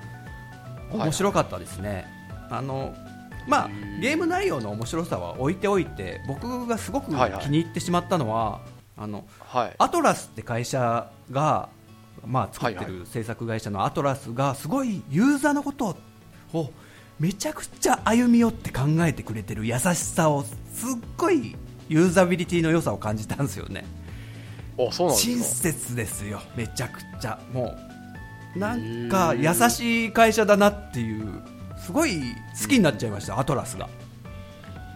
い面白かったですね、あのまあゲーム内容の面白さは置いておいて僕がすごく気はいはい。に入ってしまったのは、あのはい。アトラスって会社が、まあ、作ってはいる制作会社のアトラスがすごいユーザーのことをめちゃくちゃ歩み寄って考えてくれてる優しさをすっごいユーザビリティの良さを感じたんですよね。あそうなん親ですか。切ですよめちゃくちゃ。もうなんか優しい会社だなっていうすごい好きになっちゃいました、アトラスが。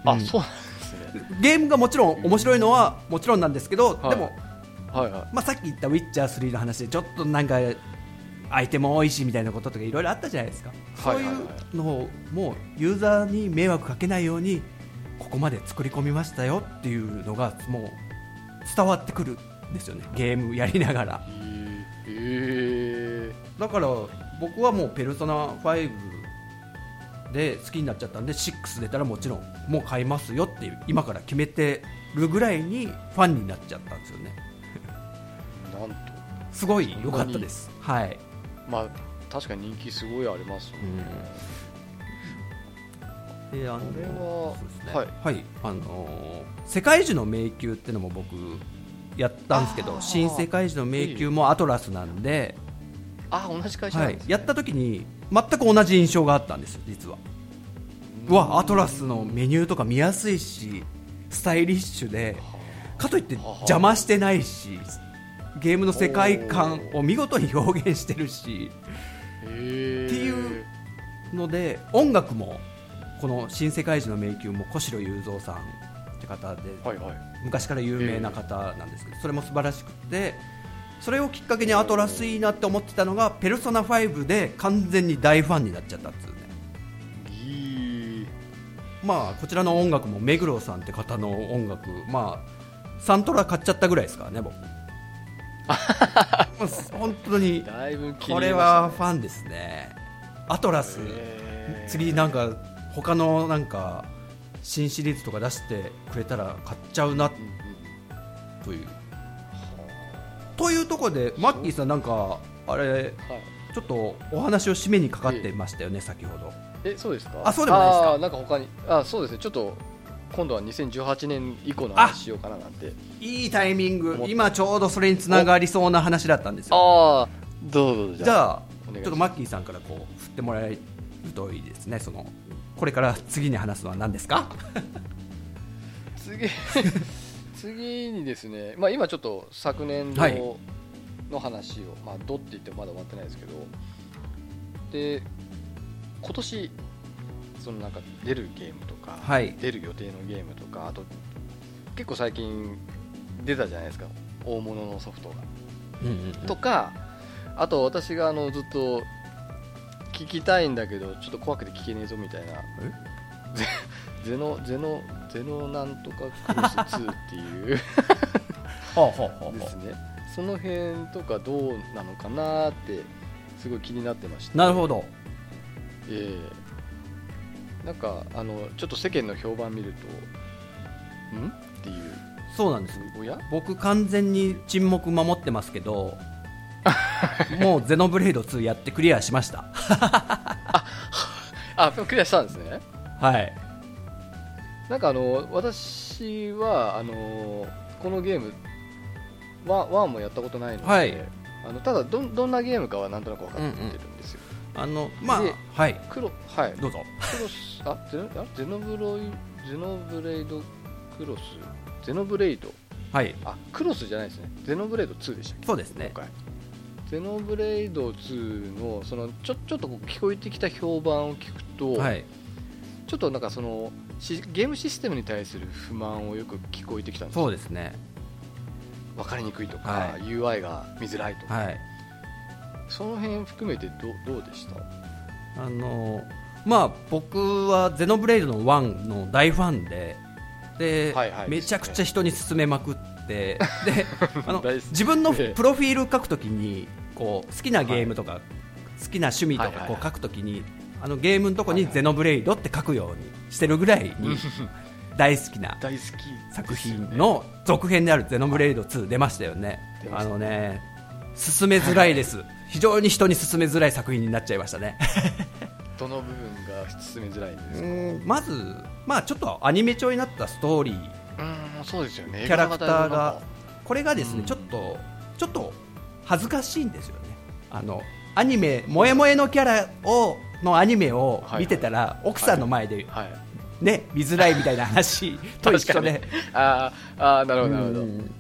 うん。あそうなんですね。ゲームがもちろん面白いのはもちろんなんですけど、はい。でもはいはい。まあ、さっき言った「ウィッチャー3」の話でちょっとなんかアイテム多いしみたいなこととかいろいろあったじゃないですか、はいはいはい。そういうのをもうユーザーに迷惑かけないようにここまで作り込みましたよっていうのがもう伝わってくるんですよね。ゲームやりながら。へえだから僕はもう「ペルソナ5」で好きになっちゃったんで6出たらもちろんもう買いますよっていう今から決めてるぐらいにファンになっちゃったんですよねなんとすごい良かったです。はい。まあ確かに人気すごいありますもん。ね、であのこれはね。はい。はいあのー世界樹の迷宮っていうのも僕やったんですけど新世界樹の迷宮もアトラスなんで、あ同じ会社なはい。やった時に全く同じ印象があったんですよ実は。うわアトラスのメニューとか見やすいしスタイリッシュでかといって邪魔してないしゲームの世界観を見事に表現してるしっていうので音楽もこの「新世界樹の迷宮」も小城雄三さんって方ではいはい。昔から有名な方なんですけどそれも素晴らしくてそれをきっかけにアトラスいいなって思ってたのが「ペルソナ5」で完全に大ファンになっちゃったっつうね。まあこちらの音楽も目黒さんって方の音楽まあサントラ買っちゃったぐらいですからね僕本当に。これはファンですね。アトラス。次なんか他のなんか新シリーズとか出してくれたら買っちゃうな。という。というところでマッキーさんなんかあれはい。ちょっとお話を締めにかかってましたよね先ほど。えそうですか？あそうでもないですか？なんか他にあそうですね。ちょっと今度は2018年以降の話しようかななんて。いいタイミング。今ちょうどそれにつながりそうな話だったんですよ。ああどうぞじゃあちょっとマッキーさんからこう振ってもらえるといいですね。そのこれから次に話すのは何ですか？<laughs> 次次にですね、まあ、今ちょっと昨年度はい。の話を、まあ、どって言ってもまだ終わってないですけどで今年そのなんか出るゲームとか、はい。出る予定のゲームとかあと結構最近出たじゃないですか。大物のソフトが。うんうんとかあと私があのずっと聞きたいんだけどちょっと怖くて聞けねえぞみたいな。ゼ <laughs> ゼノゼノゼノなんとかクロス2っていう。ですね。その辺とかどうなのかなってすごい気になってまして。うなるほど。ええなんかあのちょっと世間の評判見るとん？っていう。そうなんです。おや？僕完全に沈黙守ってますけど <laughs> もうゼノブレイド2やってクリアしました。あクリアしたんですね。はい。なんかあの私はあのこのゲームワンもやったことないので、はい。あのただどんどんなゲームかはなんとなく分かってるんあのまあではい。黒はい。どうぞ。クロスあゼノあゼノブロイゼノブレイドクロス？ゼノブレイド。はい。あクロスじゃないですね。ゼノブレイド2でしたっけ？そうですね。今回。ゼノブレイド2のそのちょちょっとこう聞こえてきた評判を聞くと、はい。ちょっとなんかそのしゲームシステムに対する不満をよく聞こえてきたんですそうですね。分かりにくいとか、はい。UI が見づらいとか、はいその辺含めてどどうでした？あのまあ僕はゼノブレイドの1の大ファンでで、はいはい。めちゃくちゃ人に勧めまくってで <laughs> あの自分のええ。プロフィール書くときにこう好きなゲームとか、好きな趣味とはいはいはい。かこう書くときにあのゲームのとこにはいはい。ゼノブレイドって書くようにしてるぐらいに <laughs> 大好きな大好き作品の続編であるゼノブレイド2出ましたよね。あのね進めづらいです非常に人に進めづらい作品になっちゃいましたね。<laughs> どの部分が進めづらいんですか？うんまず、まあ、ちょっとアニメ調になったストーリー。うんそうですよね。キャラクターがこれがですね、うん。ちょっとちょっと恥ずかしいんですよね。あのアニメ「萌え萌えのキャラをのアニメを見てたら、奥さんの前で、はい。ね見づらいみたいな話 <laughs> と一緒で。あーあーなるほどなるほど、うん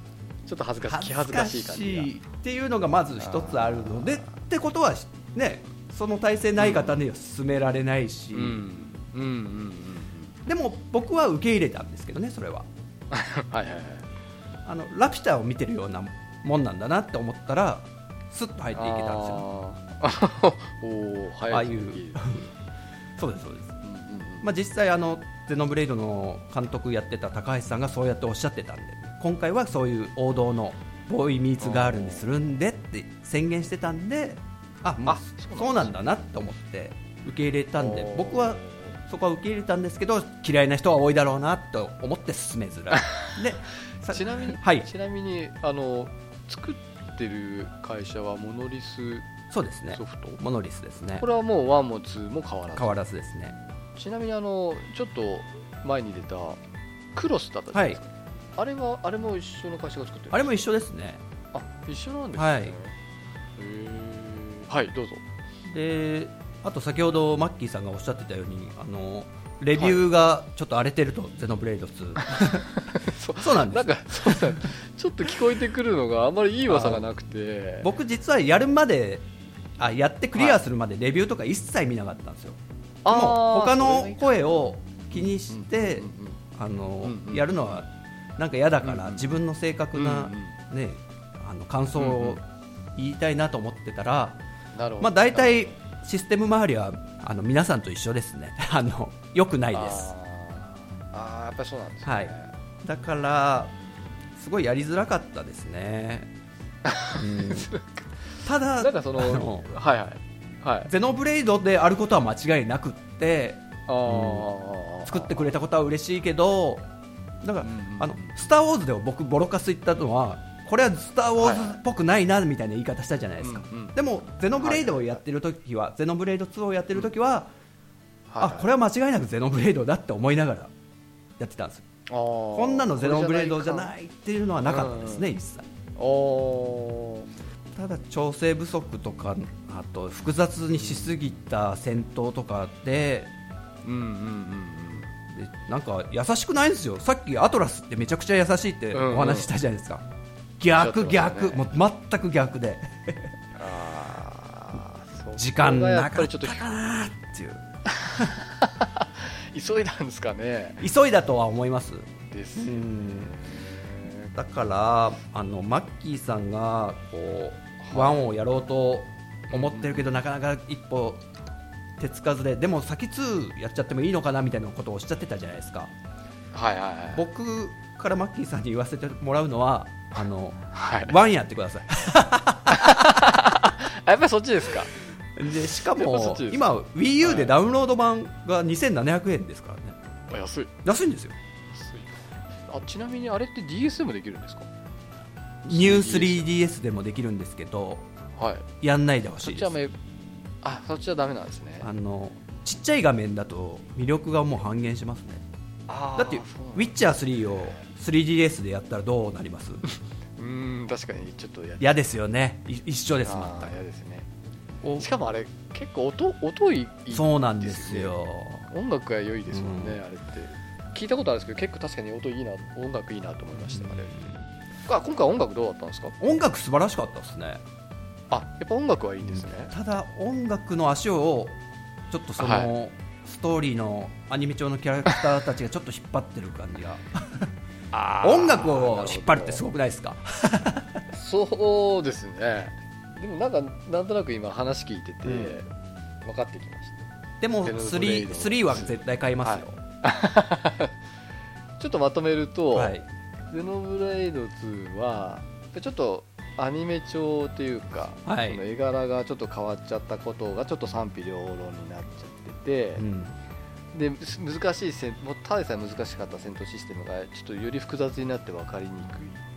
ちょっと恥ずかしい気恥ずかしい感じっていうのがまず一つあるのでってことはねその体制ない方には進められないし、がうんうんうんうん。でも僕は受け入れたんですけどねそれは。はいはいはい。あのラピュタを見てるようなもんなんだなって思ったらスッと入っていけたんですよ。あ <laughs> ああいう。うんそうですそうです、うんうん。まあ、実際あのゼノブレイドの監督やってた高橋さんがそうやっておっしゃってたんで今回はそういう王道のボーイミーツガールにするんでって宣言してたんであ、まああそうそうなんだなと思って受け入れたんで僕はそこは受け入れたんですけど嫌いな人は多いだろうなと思って進めづらい。<laughs> でさちなみに、はい。ちなみにあの作ってる会社はモノリスそうですね。ソフト、モノリスですね。これはもう1も2も変わらず？変わらずですね。ちなみにあのちょっと前に出たクロスだったじゃないですか、あれはあれも一緒の会社が作ってるあれも一緒ですね。あ一緒なんですね、はい。へー。はいどうぞ。であと先ほどマッキーさんがおっしゃってたようにあのレビューがちょっと荒れてると、ゼノブレイド2 <laughs> そそうなんです。なんかそうなんちょっと聞こえてくるのがあんまりいい噂がなくて。僕実はやるまであやってクリアするまでレビューとか一切見なかったんですよ、でも他の声を気にして、あのうんうんやるのはなんか嫌だから、うんうん自分の正確な、ね、あの感想をうんうん言いたいなと思ってたら、なるほど。まあ、大体システム周りはあの皆さんと一緒ですね。<laughs> あのよくないです。あー。あーやっぱりそうなんですね、はい。だからすごいやりづらかったですね、うん。<laughs> ただなんかそのはいはい。はい。ゼノブレイドであることは間違いなくってあー。作ってくれたことは嬉しいけどだから、あのスター・ウォーズで僕ボロカス言ったのはこれはスター・ウォーズっぽくないなみたいな言い方したじゃないですか、でもゼノブレイドをやってる時は、ゼノブレイド2をやってる時は、はいあこれは間違いなくゼノブレイドだって思いながらやってたんですよ。ここんなのゼノブレイドじゃないっていうのはなかったですね、一切。ただ調整不足とかあと複雑にしすぎた戦闘とかでうんうんうん。でなんか優しくないんですよ。さっきアトラスってめちゃくちゃ優しいってお話ししたじゃないですか、逆おっしゃって逆、まもう全く逆で。あ時間なかったとかなっていう。<laughs> 急いだんですかね。急いだとは思います。ですようん。だからあのマッキーさんがこうワンをやろうと思ってるけどなかなか一歩手つかずででも先2やっちゃってもいいのかなみたいなことをおっしゃってたじゃないですか。はいはいはい。僕からマッキーさんに言わせてもらうのはあのはい。ワンやってください。あやっぱりそっちですか？でしかも今 WiiU でダウンロード版が2700円ですからね。あ安い。安いんですよ。安い。あちなみにあれって DS でもできるんですか？ニュー 3DS でもできるんですけどはい。やんないでほしいです。そっちはめあそっちはダメなんですね。あのちっちゃい画面だと魅力がもう半減しますね。だってウィッチャー3を 3DS でやったらどうなります？<laughs> うーん確かにちょっとや嫌ですよね。い一緒ですあ全ー嫌ですね。くしかもあれ結構音音いいそうなんですよ。音楽が良いですもんね、うん。あれって。聞いたことあるんですけど結構確かに音いいな音楽いいなと思いました、あれ。あ今回音楽どうだったんですか？音楽素晴らしかったですねあやっぱ音楽はいいんですね、ただ音楽の足をちょっとその、はい。ストーリーのアニメ調のキャラクターたちがちょっと引っ張ってる感じが。<laughs> 音楽を引っ張るってすごくないですか？そうですね。でもなんかなんとなく今話聞いてて、うん分かってきましでもゼノブレイ 3, ド3は絶対買いますよ。た <laughs> ちょっとまとめると、はい、ゼノブレイド2はちょっとアニメ調というか、はい。その絵柄がちょっと変わっちゃったことがちょっと賛否両論になっちゃってて、うん。です難しい戦もうただでさえ難しかった戦闘システムがちょっとより複雑になって分かりにく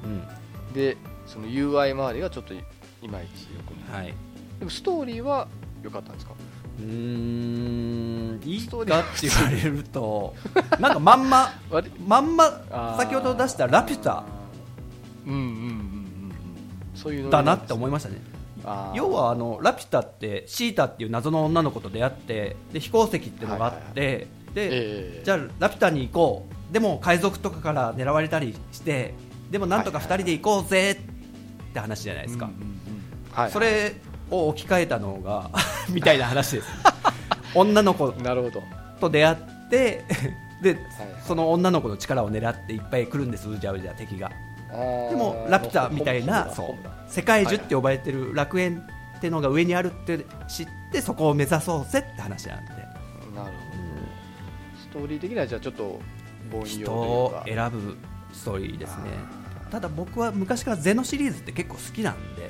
うん。いでその UI 周りがちょっといまいちよくない。はい、でもストーリーは良かったんですか？うーんいいストーリーかって言われるとなんかまんま <laughs> まんま先ほど出したラピュタ。うんうんそういうのだなって思いましたね。要はあのラピュタってシータっていう謎の女の子と出会ってで飛行石っていうのがあって、で、ええ。じゃあラピュタに行こう。でも海賊とかから狙われたりしてでもなんとか2人で行こうぜって話じゃないですか、はいそれを置き換えたのが <laughs> みたいな話です。<laughs> 女の子なるほど。と出会ってで、はい。その女の子の力を狙っていっぱい来るんですうじゃうじゃ敵がでもラピュタみたいな世界樹って呼ばれてる楽園ってのが上にあるって知ってそこを目指そうぜって話なんで、なるほど。ストーリー的にはじゃあちょっと人をか選ぶストーリーですね。ただ僕は昔からゼノシリーズって結構好きなんで、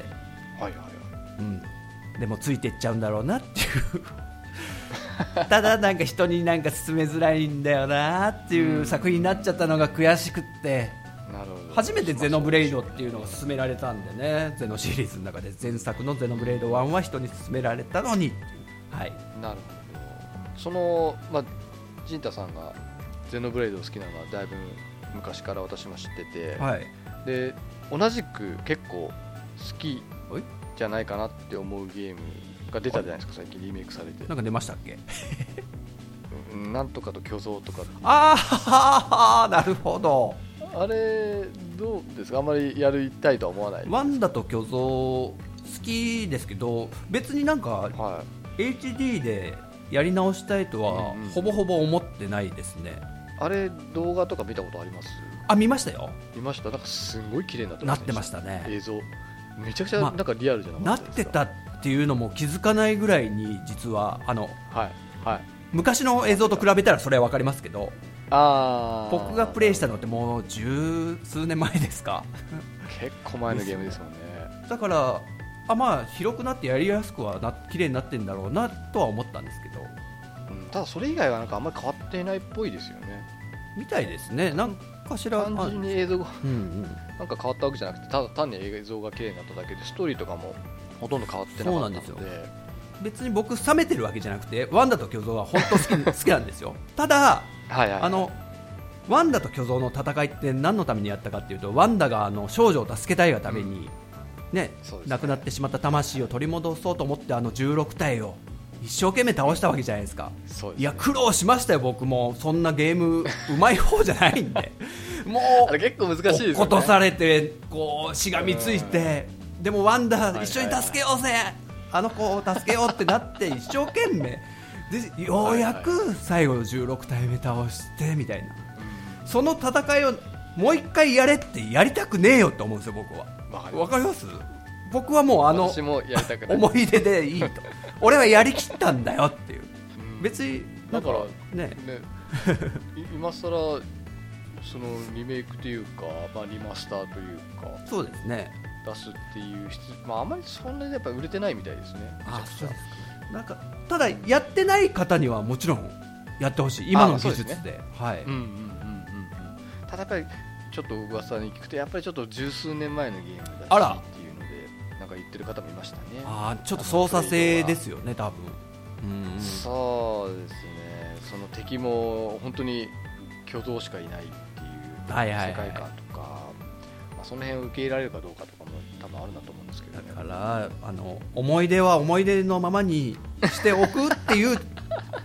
はいはいはい。うん、でもついていっちゃうんだろうなっていう。<laughs> ただなんか人になんか勧めづらいんだよなっていう作品になっちゃったのが悔しくって初めてゼノブレイドっていうのが勧められたんでね。ゼノシリーズの中で前作のゼノブレイド1は人に勧められたのに。はい。なるほど。そのまあ陣太さんがゼノブレイドを好きなのはだいぶ昔から私も知ってて、はい。で同じく結構好きはい？じゃないかなって思うゲームが出たじゃないですか最近リメイクされて。なんか出ましたっけ？<laughs> うんなんとかと巨像とかああ <laughs> なるほどあれどうですか？あんまりやりたいとは思わない？ワンダと巨像好きですけど別になんかは HD でやり直したいとはうんうん。ほぼほぼ思ってないですね、いあれ動画とか見たことあります？あ見ましたよ。見ました。なんかすごい綺麗になってなっまてましたね。映像。めちゃくちゃまあなんかリアルじゃなかなっですか？ったてたっていうのも気づかないぐらいに実はあのはい。はい。昔の映像と比べたらそれは分かりますけどああ僕がプレイしたのってもう十数年前ですか？結構前のゲームですもんね。だからあまあ広くなってやりやすくはな綺麗になってんだろうなとは思ったんですけど。うんただそれ以外はなんかあんまり変わっていないっぽいですよね。みたいですね。なんかしら単純に映像があ <laughs> うんうん。なんか変わったわけじゃなくてただ単に映像が綺麗になっただけでストーリーとかもほとんど変わってなかったので。そうなんです別に僕冷めてるわけじゃなくてワンダと巨像は本当好き <laughs> 好きなんですよ。ただはいはいあのワンダと巨像の戦いって何のためにやったかっていうとワンダがあの少女を助けたいがために、ねね。亡くなってしまった魂を取り戻そうと思ってあの16体を一生懸命倒したわけじゃないですか。そうですいや苦労しましたよ僕も。そんなゲームうまい方じゃないんで。<laughs> もう結構難しいですよね。落とされてこうしがみついてでもワンダい。一緒に助けようぜ。あの子を助けようってなって一生懸命でようやく最後の16体目倒してみたいな。その戦いをもう一回やれってやりたくねえよって思うんですよ僕は。わかります。僕はもうあの私もやりたくない。思い出でいいと。<laughs> 俺はやりきったんだよっていう。うん。別にだからね。ね。い今更そのリメイクというか、まあ、リマスターというかそうですね。出すっていう必まああまりそんなにやっぱ売れてないみたいですね。あそうですかなんかただやってない方にはもちろんやってほしい。今の技術で。そうですはい、うんうんうんうんうん。ただやっぱりちょっと噂に聞くとやっぱりちょっと十数年前のゲームだしっていうのでなんか言ってる方もいましたね。あーちょっと操作性ですよね多分。うんうん。そうですね。その敵も本当に巨像しかいないっていうはいはいはい。世界観とか、まあ、その辺を受け入れられるかどうかとかも多分あるなとですけどねだからあの思い出は思い出のままにしておくっていう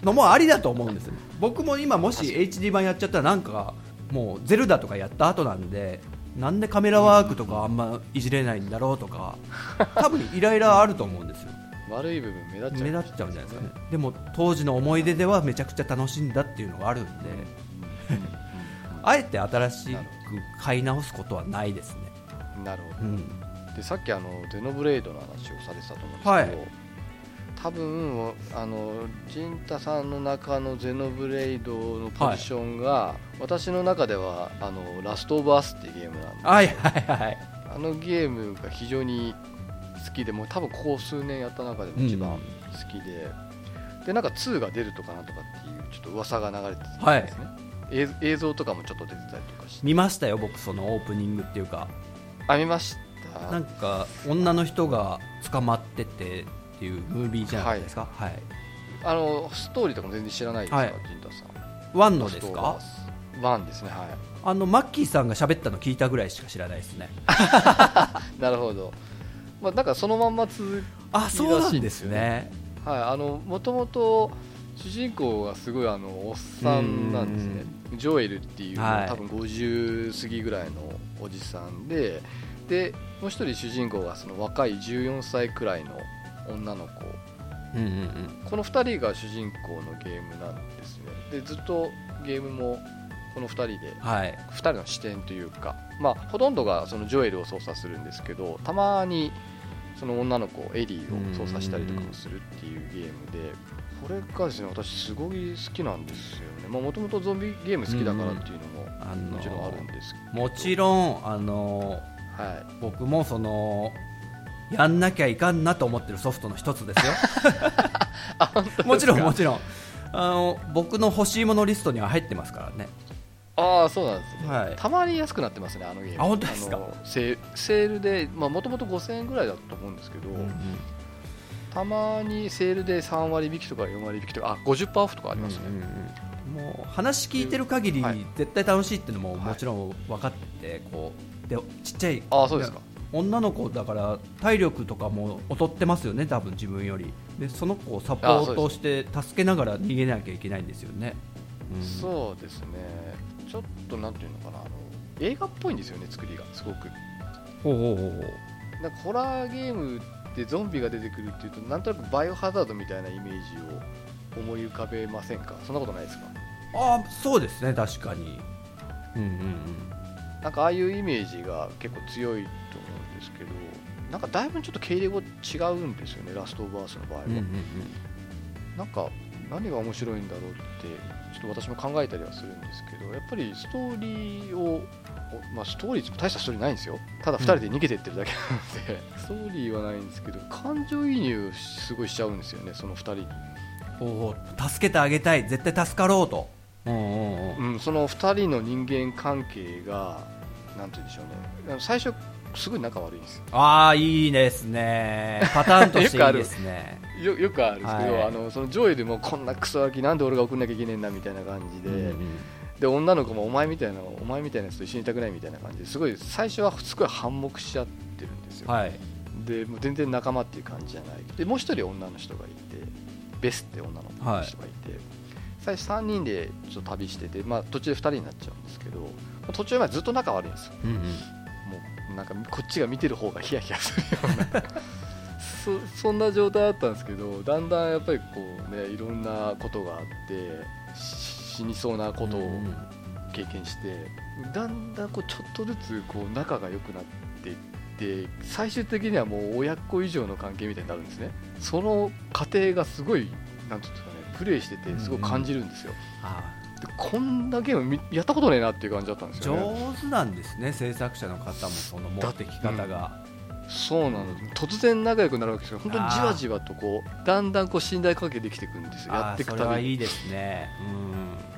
のもありだと思うんですよ <laughs> 僕も今もし HD 版やっちゃったらなんかもうゼルダとかやった後なんでなんでカメラワークとかあんまいじれないんだろうとか <laughs> 多分イライラあると思うんですよ。悪い部分目立っちゃう。目立っちゃうんじゃないですかね。でも当時の思い出ではめちゃくちゃ楽しんだっていうのがあるんであえて新しく買い直すことはないですね、うんなるほど。うん、でさっきあのゼノブレードの話をされてたと思うんですけど、はい。多分あの陣太さんの中のゼノブレイドのポジションが、私の中ではあのラストオブアスっていうゲームなんですはいはいはい。あのゲームが非常に好きでもう多分ここ数年やった中でも一番好きで、でなんか2が出るとかなんとかっていうちょっと噂が流れてたんですね、映映像とかもちょっと出てたりとかして。見ましたよ僕そのオープニングっていうか。あ見ましたなんか女の人が捕まっててっていうムービーじゃないですか？はい、あのストーリーとかも全然知らないですか、はい。陣太さん。ワンのですか？ワンですねはい。あのマッキーさんが喋ったの聞いたぐらいしか知らないですね。<laughs> なるほど、まあ、なんかそのまんま続あそうなんですね。はいあのもともと主人公がすごいあのおっさんなんですね。ジョエルっていう、はい。多分50過ぎぐらいのおじさんででもう一人主人公がその若い14歳くらいの女の子。うんうんうん。この2人が主人公のゲームなんですね。でずっとゲームもこの2人ではい。2人の視点というか、まあ、ほとんどがそのジョエルを操作するんですけどたまにその女の子エリーを操作したりとかもするっていうゲームでこれがですね私すごい好きなんですよね。もともとゾンビゲーム好きだからっていうのももちろんあるんですけど。もちろんあのはい。僕もそのやんなきゃいかんなと思ってるソフトの一つですよ。<laughs> もちろんもちろん。あの僕の欲しいものリストには入ってますからね。ああそうなんですね、はい。たまに安くなってますねあのゲーム。あ本当ですか？セールでもともと5000円ぐらいだったと思うんですけど、たまにセールで3割引きとか4割引きとかあ50%オフとかありますね、うんうんうん。もう話聞いてる限りはい。絶対楽しいっていうのもはいもちろん分かってこうでちっちゃい。ああそうですか。女の子だから体力とかも劣ってますよね多分自分より。でその子をサポートして助けながら逃げなきゃいけないんですよね、うん。そうですね。ちょっとなんていうのかな。あの映画っぽいんですよね作りが。すごく。ほうほうほうなんかホラーゲームでゾンビが出てくるっていうとなんとなくバイオハザードみたいなイメージを思い浮かべませんか？そんなことないですか？ああそうですね確かに。うんうんうんなんかああいうイメージが結構強いと思うんですけどなんかだいぶちょっと経営語違うんですよねラストオブアースの場合は、うんうんうん。なんか何が面白いんだろうってちょっと私も考えたりはするんですけどやっぱりストーリーを、おまあ、ストーリー大したストーリーないんですよ。ただ2人で逃げてってるだけなので、ストーリーはないんですけど感情移入すごいしちゃうんですよねその2人に、ほうほう助けてあげたい。絶対助かろうと。うんうんうん。うん、その2人の人間関係がなんて言うんでしょうね。最初すごい仲悪いんですよ。ああいいですね。パターンとしていいですね。<laughs> よよくあるんですけど、はい。あのそのジョエルもこんなクソガキなんで俺が送んなきゃいけねえんだみたいな感じで、うんうんで女の子もお前みたいなお前みたいなやつと一緒にいたくないみたいな感じですごい最初はすごい反目しちゃってるんですよ、はい。でもう全然仲間っていう感じじゃない。でもう一人女の人がいてベスって女の人がいて、最初3人でちょっと旅してて、まあ、途中で2人になっちゃうんですけど途中までずっと仲悪いんですよ。うんうん。もうなんかこっちが見てる方がヒヤヒヤするような。<laughs> そそんな状態だったんですけどだんだんやっぱりこうねいろんなことがあってし死にそうなことをうん経験してだんだんこうちょっとずつこう仲が良くなっていって最終的にはもう親子以上の関係みたいになるんですね。その過程がすごいなんていうんですかねプレイしててすごい感じるんですよ、あでこんなゲームみやったことねえなっていう感じだったんですよね。上手なんですね制作者の方もその持ってき方が、そうなの突然仲良くなるわけですよ。本当にじわじわとこうだんだんこう信頼関係できていくんですよ。やっていくたびに。れはいいですね。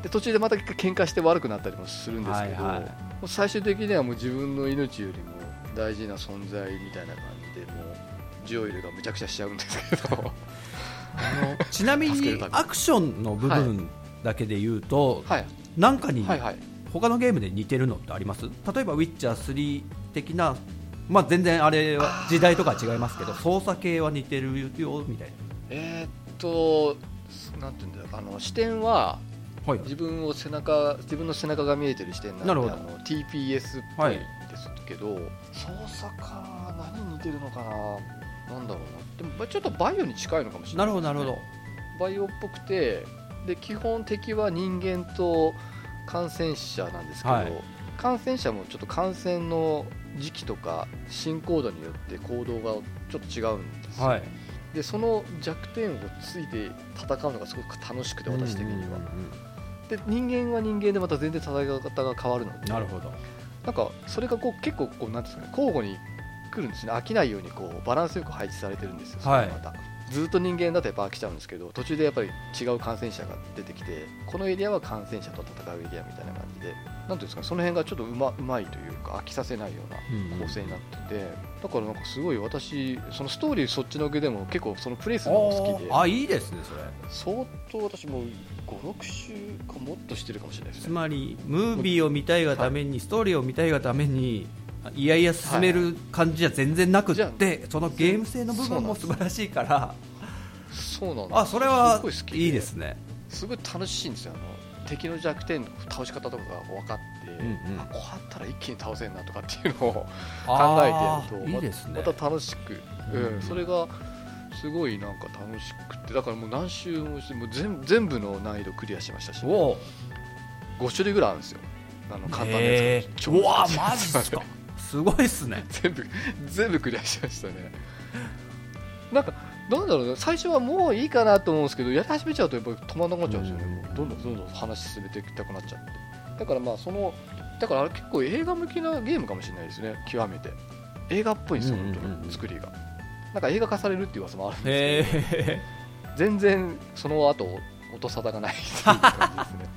で途中でまた喧嘩して悪くなったりもするんですけど、はいはい。最終的にはもう自分の命よりも大事な存在みたいな感じでもうジョエルがむちゃくちゃしちゃうんですけど。うんあのちなみにアクションの部分だけで言うと、はい。なんかにはいはい。他のゲームで似てるのってあります？例えば「ウィッチャー3」的な、まあ、全然あれは時代とかは違いますけど操作系は似てるよみたいえーっとなんていうんだあの視点はな、はい、自分を背中自分の背中が見えてる視点なんであの TPS っぽはい。いですけど、操作か何に似てるのかな？なんだろうな。でもまあちょっとバイオに近いのかもしれなないるほどなるほど。バイオっぽくてで基本敵は人間と感染者なんですけど、はい。感染者もちょっと感染の時期とか進行度によって行動がちょっと違うんですよ、はい。でその弱点をついて戦うのがすごく楽しくて私的には、で人間は人間でまた全然戦い方が変わるのでなるほど。なんかそれがこう結構こうなんですかね交互に来るんですね。飽きないようにこうバランスよく配置されてるんですよ、それがまたずっと人間だとやっぱ飽きちゃうんですけど途中でやっぱり違う感染者が出てきてこのエリアは感染者と戦うエリアみたいな感じでなんていうんですかその辺がちょっとうまうまいというか飽きさせないような構成になってて、だからなんかすごい私そのストーリーそっちのけでも結構そのプレイするのも好きであいいですねそれ。相当私も56週かもっとしてるかもしれないですね。つまりムービーを見たいがために、ストーリーを見たいがためにいやいや進める感じじゃ全然なくって、そのゲーム性の部分も素晴らしいから。そうなんあそれはすごい好きいいですね。すごい楽しいんですよ。あの敵の弱点の倒し方とかが分かって、うんうん。あこうやったら一気に倒せるなとかっていうのを <laughs> 考えてやるといいですね。また楽しく、うん。うんそれがすごいなんか楽しくてだからもう何周もしてもう全全部の難易度クリアしましたしおお5種類ぐらいあるんですよ。あの簡単なへやつー。うわマジっすかすごいっすね。全部全部クリアしましたね。なんかなんだろうね。最初はもういいかなと思うんですけどやり始めちゃうとやっぱり止まんなくなっちゃうんですよね、うん。もうどんどんどんどん話進めていきたくなっちゃって。だからまあそのだからあれ結構映画向きなゲームかもしれないですね。極めて。映画っぽいんですよ、本当に作りが。なんか映画化されるっていう噂もあるんですへけど。え全然その後音沙汰がないっていう感じですね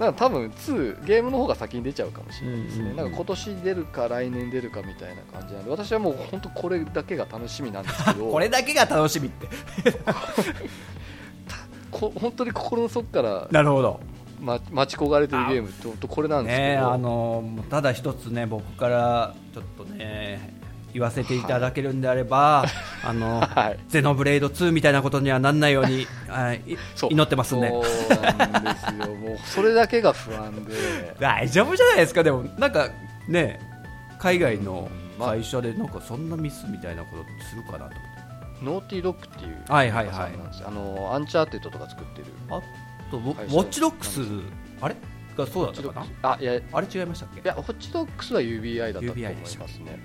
だから多分2ゲームの方が先に出ちゃうかもしれないですね、うんうんうんなんか今年出るか来年出るかみたいな感じなんで私はもう本当これだけが楽しみなんですけど。<laughs> これだけが楽しみって。<laughs> こ本当に心の底から、なるほど。ま、待ち焦がれてるゲームって本当これなんですけど、ねあのただ一つね僕からちょっとね言わせていただけるんであれば、あのはい。ゼノブレイド2みたいなことにはなんないようにはい祈ってますんでそうなんですよ。もうそれだけが不安で。大丈夫じゃないですか？でもなんかね海外のまあ。会社でなんかそんなミスみたいなことするかなと思って。 Naughty Dog っていうはいはいはい。会社なんです。よあのアンチャーテッドとか作ってる。あとウォッチドックスあれ？がそうだったかな？あいや。いあれ違いましたっけ？やウォッチドッグスは UBI だったと思いまですね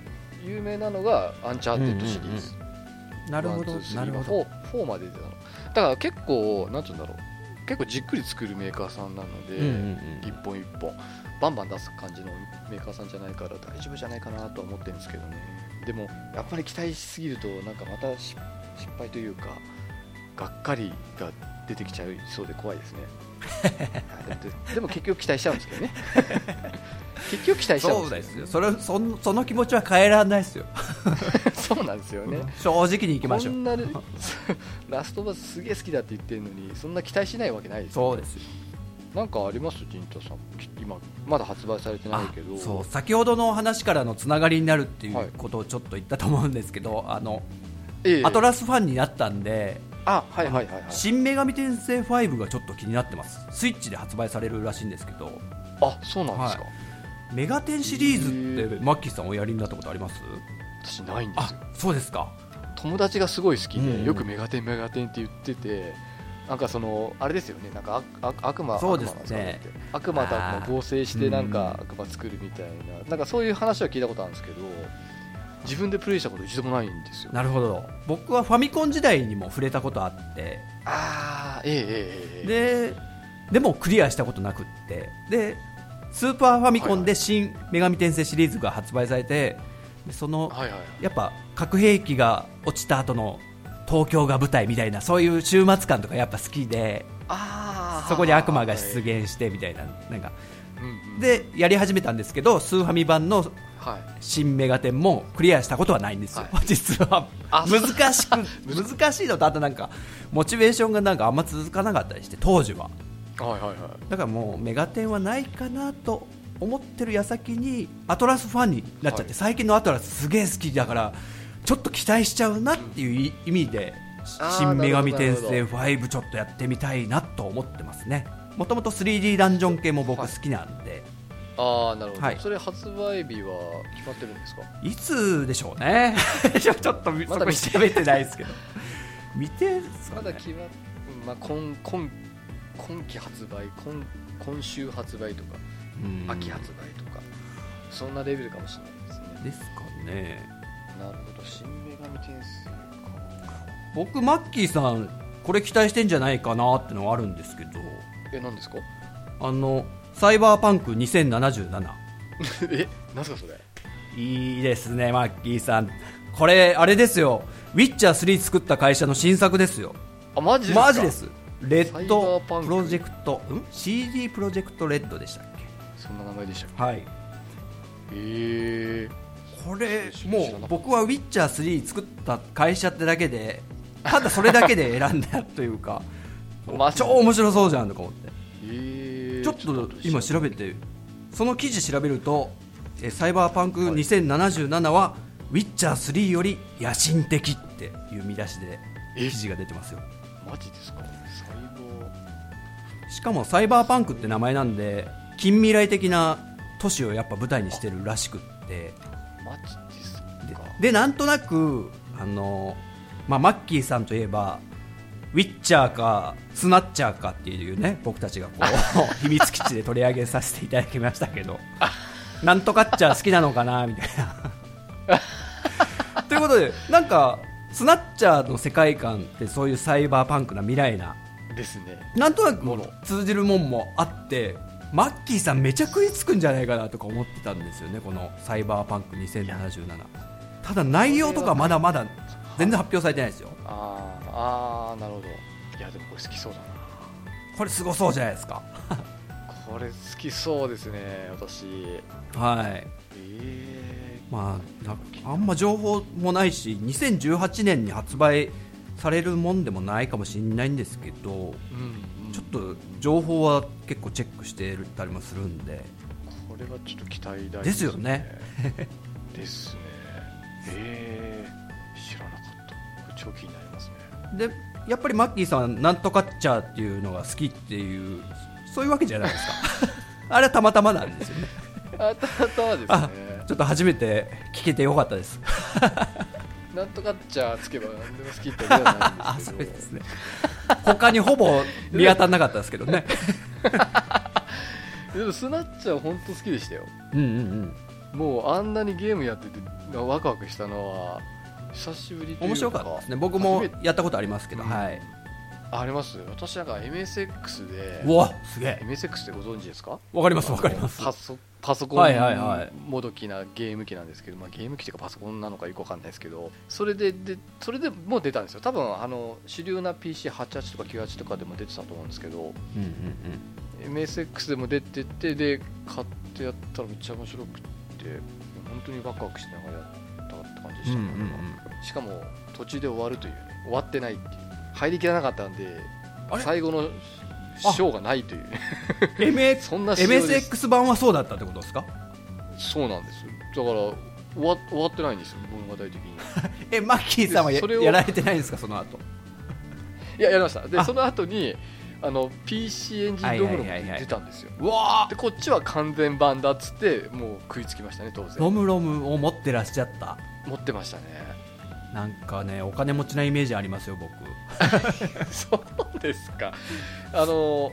有名なのがアンチャーテッドシリーズ、なるほど one two three なるほど。フォーフォーまで出たの。だから結構なんつうんだろう。結構じっくり作るメーカーさんなので、うんうんうん。一本一本。バンバン出す感じのメーカーさんじゃないから大丈夫じゃないかなとは思ってるんですけどね。でもやっぱり期待しすぎるとなんかまた失失敗というかがっかりが出てきちゃいそうで怖いですね。はいででも結局期待しちゃうんですけどね。<laughs> 結局期待しちゃうんでよ。そうですすよ。それそんその気持ちは変えられないですよ。<laughs> そうなんですよね、正直にいきましょう。<laughs> ラストバスすげえ好きだって言ってるのにそんな期待しないわけないですよそうですよ。なんかあります？陣太さん。き今まだ発売されてないけど。あそう。先ほどの話からのつながりになるっていはいうことをちょっと言ったと思うんですけど、あのええ。アトラスファンになったんであはいはいはいはい。新女神転生5がちょっと気になってます。スイッチで発売されるらしいんですけど。あそうなんですか、メガテンシリーズへってマッキーさんおやりになったことあります？私ないんですそうですか。友達がすごい好きで、うん。うんよくメガテンメガテンって言っててなんかそのあれですよね。なんかああ悪魔そうですね。悪魔なんか悪魔合成してなんか悪魔作るみたいな。なんかそういう話は聞いたことあるんですけど自分でプレイしたこと一度もないんですよ。なるほど。僕はファミコン時代にも触れたことあって。ああええええええ。ででもクリアしたことなくって。でスーパーファミコンで新女神転生シリーズが発売されてでそのはいはいやっぱ核兵器が落ちた後の東京が舞台みたいなそういう終末感とかやっぱ好きでああそこに悪魔が出現してみたいななんか。うんうん。でやり始めたんですけどスーファミ版のはい。新メガテンもクリアしたことはないんですよ、は実は。あ難しく <laughs> 難しいのとあとなんかモチベーションがなんかあんま続かなかったりして当時は。はいはいはい。だからもうメガテンはないかなと思ってる矢先にアトラスファンになっちゃって、はい。最近のアトラスすげえ好きだからちょっと期待しちゃうなっていう意味で新女神転生ほ5ちょっとやってみたいなと思ってますね。もともと 3D ダンジョン系も僕好きなんで、ああなるほど、はい。それ発売日は決まってるんですか？いつでしょうね。ち <laughs> ょちょっとそこまだ見て調べてないですけど。<laughs> 見てね。まだ決まっ、うんまあ、今今今期発売今今週発売とかうん。秋発売とか、そんなレベルかもしれないですね。ですかね。なるほど。新女神転生か僕マッキーさんこれ期待してんじゃないかなってのはあるんですけど。え何ですか？あのサイバーパンク2077 <laughs> え何すかそれ？いいですねマッキーさん。これあれですよ。ウィッチャー3作った会社の新作ですよ。あマジですか？マジです。レッドプロジェクトん？CD プロジェクトレッドでしたっそんな名前でしたっけ？はい。え。これもう僕はウィッチャー3作った会社ってだけでただそれだけで選んだというか <laughs> 超面白そうじゃんとか思って。えちょっと今調べてその記事調べるとえサイバーパンク2077はウィッチャー3より野心的っていう見出しでえ？記事が出てますよ。マジですか？しかもサイバーパンクって名前なんで近未来的な都市をやっぱ舞台にしてるらしくって。ーマジですか？ででなんとなくあの、まあ、マッキーさんといえばウィッチャーかスナッチャーかっていうね僕たちがこう <laughs> 秘密基地で取り上げさせていただきましたけど <laughs> なんとかっちゃー好きなのかなみたいな。<laughs> ということでなんかスナッチャーの世界観ってそういうサイバーパンクな未来な。ですね。なんとなく通じるもんもあってマッキーさんめちゃ食いつくんじゃないかなとか思ってたんですよねこのサイバーパンク2077ただ内容とかまだまだ全然発表されてないですよあーあーなるほど。いやでもこれ好きそうだな。これすごそうじゃないですか？<laughs> これ好きそうですね私。はい。えまあなあんま情報もないし2018年に発売されるもんでもないかもしれないんですけどー、うん、うん、ちょっと情報は結構チェックしてたりもするんで。これはちょっと期待大ですよね。ですね。<laughs> えー、知らなかった。これ超気になりますねでやっぱりマッキーさんはなんとかっちゃーっていうのが好きっていうそういうわけじゃないですか。<laughs> あれはたまたまなんですよね。あたまたまですあねちょっと初めて聞けてよかったです。<laughs> なんとかっちゃつけば何でも好きってわけじゃないあんですけど。そうですね。他にほぼ見当たらなかったですけどね。<laughs> でもスナッチは本当好きでしたよ。うんうんうん。もうあんなにゲームやっててワクワクしたのは久しぶり面白かったですね。僕もやったことありますけど、うん。はい。ああります？私なんか MSX で。うわすげえ。MSX ってご存知ですか？わかりますわかります。パソパソコンはいはいはい。もどきなゲーム機なんですけど、まあ、ゲーム機というかパソコンなのかよくわかんないですけどそれででそれでもう出たんですよ。多分あの主流な PC88 とか98とかでも出てたと思うんですけどうんうん MSX でも出ててで買ってやったらめっちゃ面白くって本当にワクワクしながらやってしたね、うんうんうん。しかも途中で終わるというね。終わってないっていう。入りきらなかったんで最後のショーがないというね。うん MX そんな MSX 版はそうだったってことですか？そうなんですだから終わ終わってないんですよ物語的に。<laughs> えマッキーさんはやそれをやられてないんですかその後？いややりました。であ。その後にあの PC エンジンロムロムって出たんですよ。でこっちは完全版だっつってもう食いつきましたね当然。ロムロムを持ってらっしゃった持ってましたね。なんかねお金持ちなイメージありますよ僕。<laughs> そうですか。あの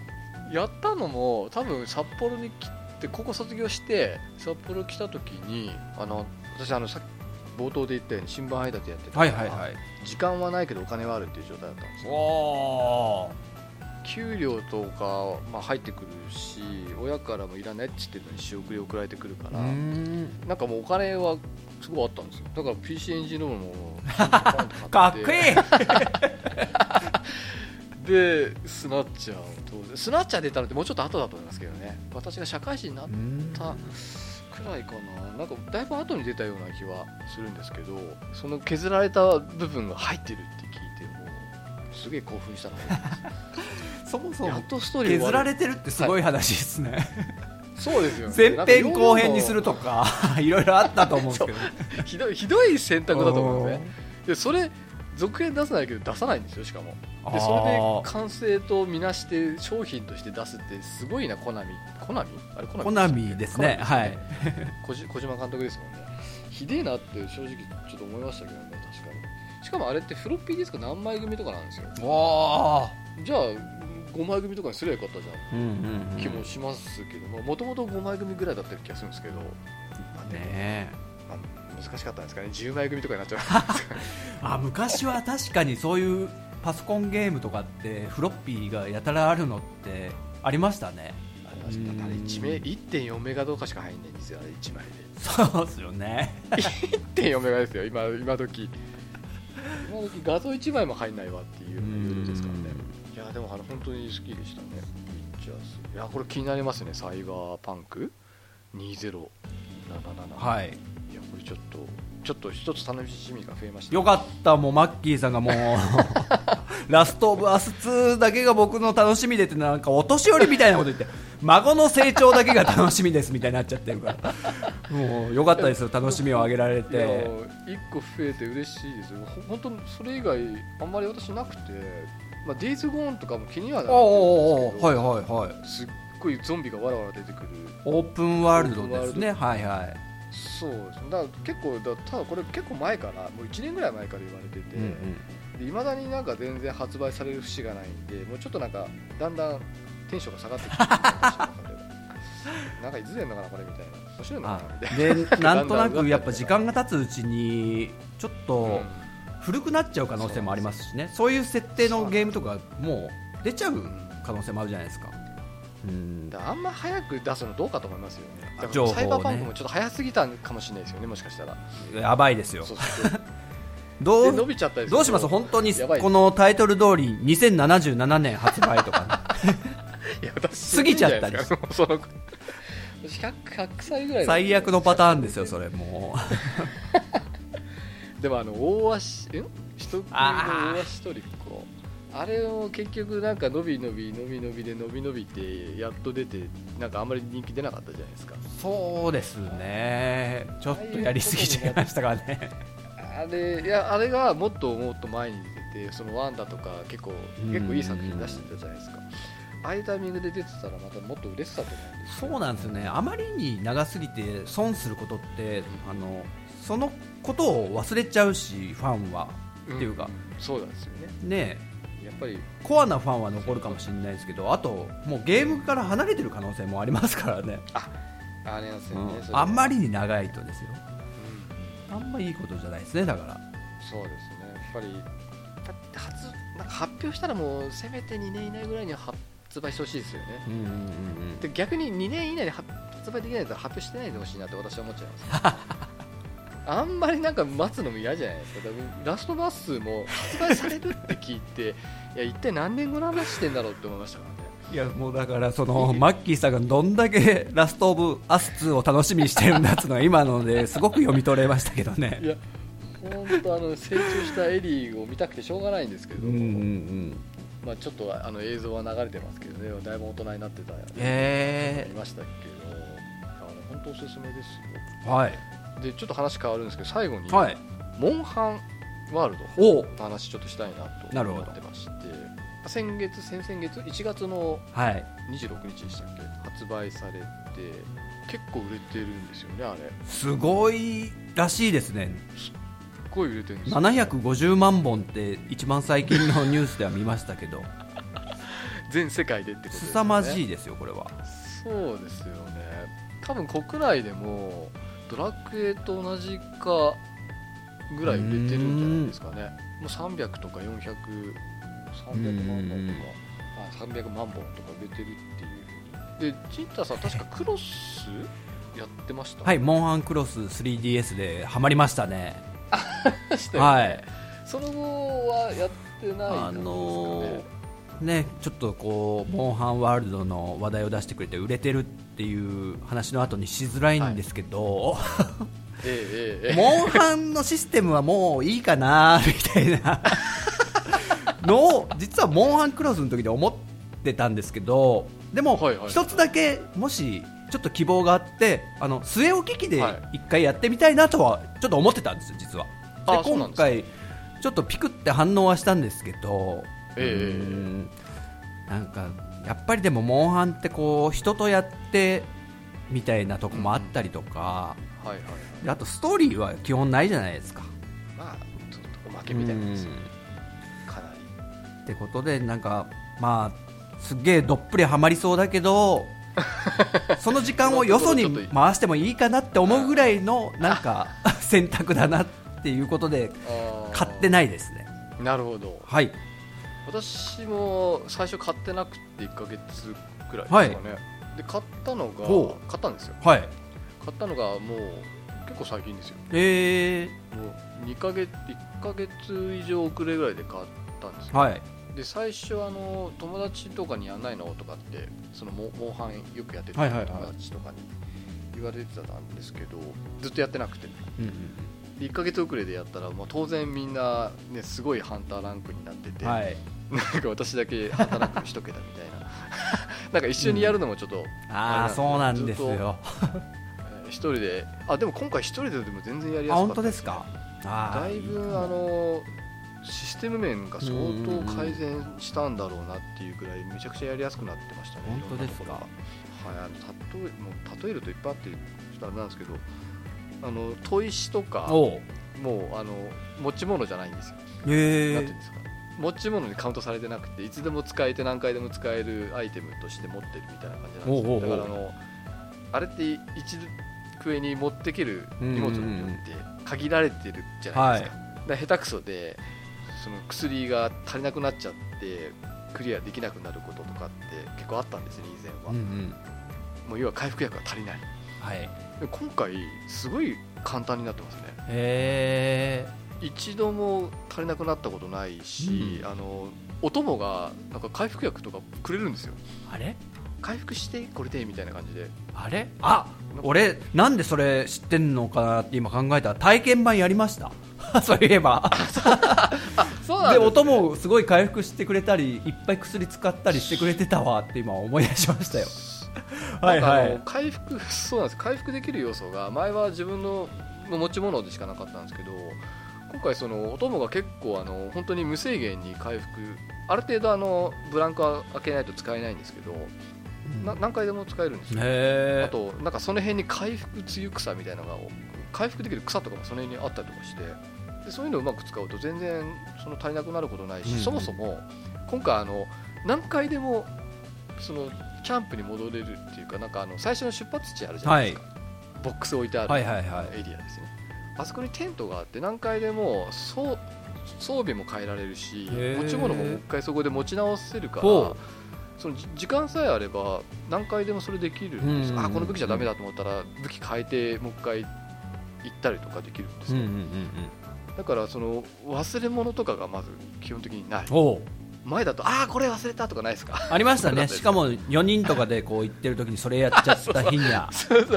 やったのも多分札幌に来て高校卒業して札幌来た時にあの私あのさっき冒頭で言ったように新聞配達やってたからい時間はないけどお金はあるっていう状態だったんですよ。お給料とか、まあ、入ってくるし親からもいらないって言ってるのに仕送り送られてくるから、ん。なんかもうお金はすごいあったんですよ。だから PC エンジンロールもかっこいい。<laughs> でスナッチャーを当然スナッチャー出たのってもうちょっと後だと思いますけどね。私が社会人になったくらいかな。なんかだいぶ後に出たような気はするんですけどその削られた部分が入ってるって聞いてもうすげえ興奮したの <laughs> そもそもやっとストーリー終削られてるってすごい話ですね、そうですよね。前編後編にするとかいろいろあったと思うんですけど <laughs> ひどいひどい選択だと思うのね。でそれ続編出さないけど出さないんですよしかも。でそれで完成とみなして商品として出すってすごいなコナミ。コナミ？あれココナミですね。はい。<laughs> 小島監督ですもんね。ひでえなって正直ちょっと思いましたけどね確かに。しかもあれってフロッピーディスク何枚組とかなんですよ。わあじゃあ5枚組とかにすればよかったじゃん。うんうんうん。気もしますけどもともと5枚組ぐらいだった気がするんですけど、まあでもねまあ難しかったんですかね。10枚組とかになっちゃう。<laughs> あ昔は確かにそういうパソコンゲームとかってフロッピーがやたらあるのってありましたね。ありましただってあれ1メ1.4メガとかしか入んないんですよあれ1枚そうですよね。で1.4メガですよ今今時。今時画像1枚も入んないわっていうレベルですからねでもあれ本当に好きでしたね。ピッチャーズいやこれ気になりますね。サイバーパンク2077はい。いやこれちょっとちょっと一つ楽しみが増えましたよかった。もうマッキーさんがもう <laughs> ラストオブアス2だけが僕の楽しみでってなんかお年寄りみたいなこと言って孫の成長だけが楽しみですみたいになっちゃってるからもうよかったですよ。楽しみをあげられて。1個増えて嬉しいですよ。ほ本当それ以外あんまり私なくてまあ、デイズゴーンとかも気にはなっておるんですけど、はいはいはい。すっごいゾンビがわらわら出てくる。オープンワールドですね。はいはい。そうですだから結構だただこれ結構前からもう1年ぐらい前から言われてて、うんうん。で未だになんか全然発売される節がないんでもうちょっとなんかだんだんテンションが下がってきてなんかいつ出んのかなこれみたいな。面白いのかあなみたいな。でなんとなくやっぱ時間が経つうちにちょっとうん古くなっちゃう可能性もありますしね。そういう設定のゲームとかもう出ちゃう可能性もあるじゃないですか。うん。あんま早く出すのどうかと思いますよね。だか情報をね。らサイバーパンクもちょっと早すぎたかもしれないですよねもしかしたら。やばいですよ。そうそう <laughs> どうで伸びちゃったりすると。どうします？本当にこのタイトル通り2077年発売とか、<laughs> いや私過ぎちゃったり。いいんじゃないですか。その私 100, 100歳ぐらいだ最悪のパターンですよそれも <laughs> でもあの大足ん一組のあー大足トリコあれを結局なんか伸び伸び伸び伸びで伸び伸びってやっと出てなんかあんまり人気出なかったじゃないですか。うそうですね。ちょっとやりすぎちゃいましたからね。あれいやあれがもっともっと前に出てそのワンダとか結構うん結構いい作品出してたじゃないですか。ああいうタイミングで出てたらまたもっと売れてたと思うんですよそうなんですよね。あまりに長すぎて損することってあのそのことを忘れちゃうしファンは、っていうか。そうなんですよね。ねやっぱり。コアなファンは残るかもしれないですけどあともうゲームから離れてる可能性もありますからね、あれなんですよね、うん。あんまりに長いとですよ。うん。あんまいいことじゃないですねだから。そうですね。やっぱりだって初なんか発表したらもうせめて2年以内ぐらいには発売してほしいですよね。うんうんうんで逆に2年以内に発売できないと発表してないでほしいなって私は思っちゃいます <laughs> あんまりなんか待つのも嫌じゃないですか。ラストバスも発売されるって聞いて <laughs> いや一体何年後の話してんだろうって思いましたからね。いやもうだからその <laughs> マッキーさんがどんだけラストオブアス2を楽しみにしてるんだっていうのが今ので <laughs> すごく読み取れましたけどね。いや本当あの成長したエリーを見たくてしょうがないんですけど、うんうんうん。まあ、ちょっとあの映像は流れてますけどねだいぶ大人になってたえ見ましたけどあの本当おすすめですー、はい。よでちょっと話変わるんですけど最後に、はい。モンハンワールおドの話ちょっとしたいなと思ってまして先月先々月1月のはい。26日でしたっけ発売されて結構売れてるんですよねあれ。すごいらしいですね。すっごい売れてるんですよ。750万本って一番最近のニュースでは見ましたけど。<laughs> 全世界でってことですよね。凄まじいですよこれは。そうですよね。多分国内でもドラクエと同じかぐらい売れてるんじゃないですかね。もう300とか400300万本とかうんあ300万本とか売れてるっていう。でチンタさん確かクロスやってました？はいモンハンクロス 3DS でハマりましたね。<laughs> したはい。その後はやってないあ感じですかのねーねちょっとこうモンハンワールドの話題を出してくれて売れてるっていう話の後にしづらいんですけど、ええええええ。モンハンのシステムはもういいかなみたいな。<laughs> のを実はモンハンクロスの時で思ってたんですけどでもはいはい一つだけもしちょっと希望があってあの据え置き機ではい。一回やってみたいなとはちょっと思ってたんですよ実は。で今回ちょっとピクって反応はしたんですけど、えんなんかやっぱりでもモンハンってこう人とやってみたいなとこもあったりとか、はいはいであとストーリーは基本ないじゃないですか。まあちょっとおまけみたいなやつうんかなり。ってことでなんかまあすっげえどっぷりハマりそうだけど <laughs> その時間をよそに回してもいいかなって思うぐらいのなんか <laughs> 選択だなっていうことで買ってないですね。なるほど。はい私も最初買ってなくて1か月ぐらいですかね、で買ったのがほ買ったんですよ。はい。買ったのがもう結構最近ですよ。えもう2ヶ月1ヶ月以上遅れぐらいで買ったんですよ、ー、はい。で最初あの友達とかにやんないのとかってそのモモンハンよくやってるはいはいはい。友達とかに言われてたんですけどずっとやってなくて。うんうん1ヶ月遅れでやったらもう当然みんな、ね、すごいハンターランクになってて、はい。なんか私だけハンターランク1桁みたいな。<laughs> なんか一緒にやるのもちょっと、ああそうなんですよ。えー一人であでも今回一人ででも全然やりやすかった当ですか？だいぶあのシステム面が相当改善したんだろうなっていうくらいめちゃくちゃやりやすくなってましたね。本当ですか？はいあの例えもう例えるといっぱいあってちょっとあれなんですけどあの砥石とかもうあの持ち物じゃないんですよ、へえなんていうんですか。持ち物にカウントされてなくていつでも使えて何回でも使えるアイテムとして持ってるみたいな感じなんですよ。だからあのあれって一机に持ってける荷物の量って限られてるじゃないですか,、だ下手くそでその薬が足りなくなっちゃってクリアできなくなることとかって結構あったんですね以前は、うんうん。もう要は回復薬が足りないはい。で今回すごい簡単になってますね。へえ一度も足りなくなったことないし、うんあのお供がなんか回復薬とかくれるんですよ。あれ？回復してこれでみたいな感じで。あれ？あ俺なんでそれ知ってんのかなって今考えた。ら体験版やりました？<laughs> そういえば。<laughs> そうで音もすごい回復してくれたりいっぱい薬使ったりしてくれてたわって今思い出しましたよ <laughs> はいなんかあのはい回復そうなんです。回復できる要素が前は自分の持ち物でしかなかったんですけど今回そのお供が結構あの本当に無制限に回復ある程度あのブランクは開けないと使えないんですけど、な何回でも使えるんですよ。あとなんかその辺に回復つゆ草みたいなのが回復できる草とかもその辺にあったりとかしてでそういうのをうまく使うと全然その足りなくなることないし、うん。そもそも今回あの何回でもそのキャンプに戻れるっていうかなんかあの最初の出発地あるじゃないですか、ボックス置いてあるはいはいはい。エリアですね、あそこにテントがあって何回でもそう装備も変えられるし持ち物ももう一回そこで持ち直せるからほそのじ時間さえあれば何回でもそれできるんです、うんうんうん。あこの武器じゃダメだと思ったら武器変えてもう一回行ったりとかできるんですよ、うんうんうんうん。だからその忘れ物とかがまず基本的にない前だとああこれ忘れたとかないですか？ありましたね。<laughs> しかも4人とかでこう行ってる時にそれやっちゃった日には。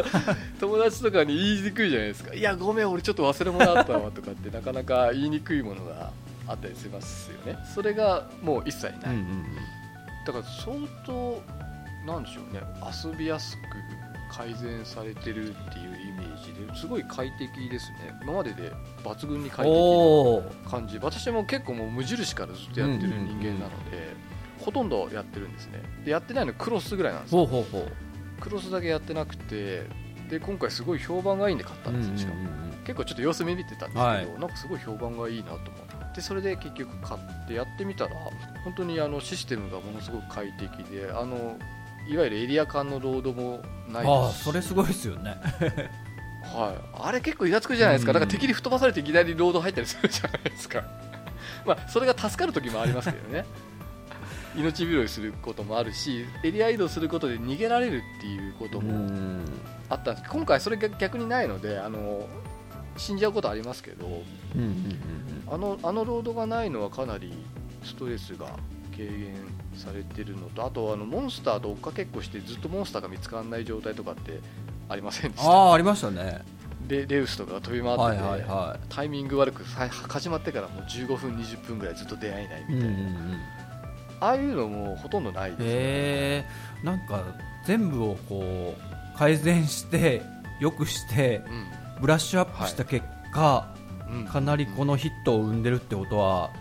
<laughs> 友達とかに言いにくいじゃないですか。いやごめん俺ちょっと忘れ物あったわとかってなかなか言いにくいものがあったりしますよね。それがもう一切ない、うんうん。だから相当なんでしょうね。遊びやすく改善されてるっていうですごい快適ですね。今までで抜群に快適な感じ。私も結構もう無印からずっとやってる人間なので、ほとんどやってるんですね。でやってないのクロスぐらいなんですよ。ほうほうほう。クロスだけやってなくてで今回すごい評判がいいんで買ったんですよ、しかも。結構ちょっと様子見見てたんですけど、はい。なんかすごい評判がいいなと思って。それで結局買ってやってみたら本当にあのシステムがものすごく快適であのいわゆるエリア間のロードもないああですし。それすごいですよねはい、あれ結構イラつくじゃないですか、うん。なんか敵に吹っ飛ばされていきなりロード入ったりするじゃないですか。<laughs> まあそれが助かる時もありますけどね。<laughs> 命拾いすることもあるしエリア移動することで逃げられるっていうことうもん。あったんですけど今回それが逆にないのであの死んじゃうことありますけどうんうんあのあのロードがないのはかなりストレスが軽減されてるのとあとあのモンスターと追っかけっこしてずっとモンスターが見つからない状態とかってありませんでした。ああありましたね。レレウスとかが飛び回ってて、はいはいはタイミング悪くさ始まってからもう15分20分ぐらいずっと出会えないいうんうんみたいな、うん。ああいうのもほとんどないですね、へえんか全部をこう改善して良くしてうん。ブラッシュアップした結果、うん。かなりこのヒットを生んでるってことは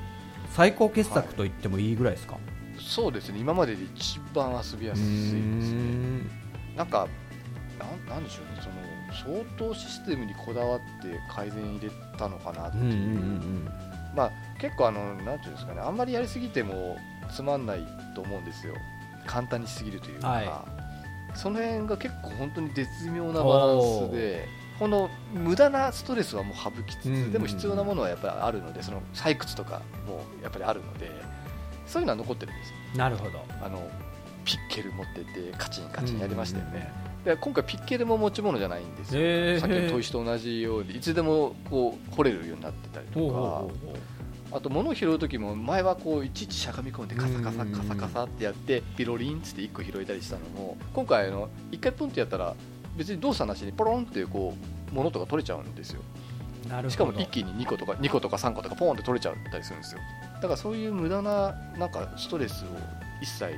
最高傑作と言ってもいいぐらいですか、そうですね。今までで一番遊びやすいですね。なんかなんなんでしょうねその相当システムにこだわって改善入れたのかなっていう,、うんうんうんまあ結構あのなんていうんですかねあんまりやりすぎてもつまんないと思うんですよ。簡単にしすぎるというか、はその辺が結構本当に絶妙なバランスでこの無駄なストレスはもう省きつつ、うんうんうん。でも必要なものはやっぱりあるのでその採掘とかもやっぱりあるのでそういうのは残ってるんですなるほど。あのピッケル持っててカチンカチンやりましたよね、で今回ピッケルも持ち物じゃないんですよ、さっきの砥石と同じようにいつでもこう掘れるようになってたりとか。あと物を拾う時も前はこういちいちしゃがみ込んでカサカサカサカサってやってピロリンっつって1個拾えたりしたのも今回あの1回ポンってやったら別に動作なしにポロンってこう物とか取れちゃうんですよ。なるほど。しかも一気に2個とか2個とか3個とかポンって取れちゃったりするんですよ。だからそういう無駄ななんかストレスを一切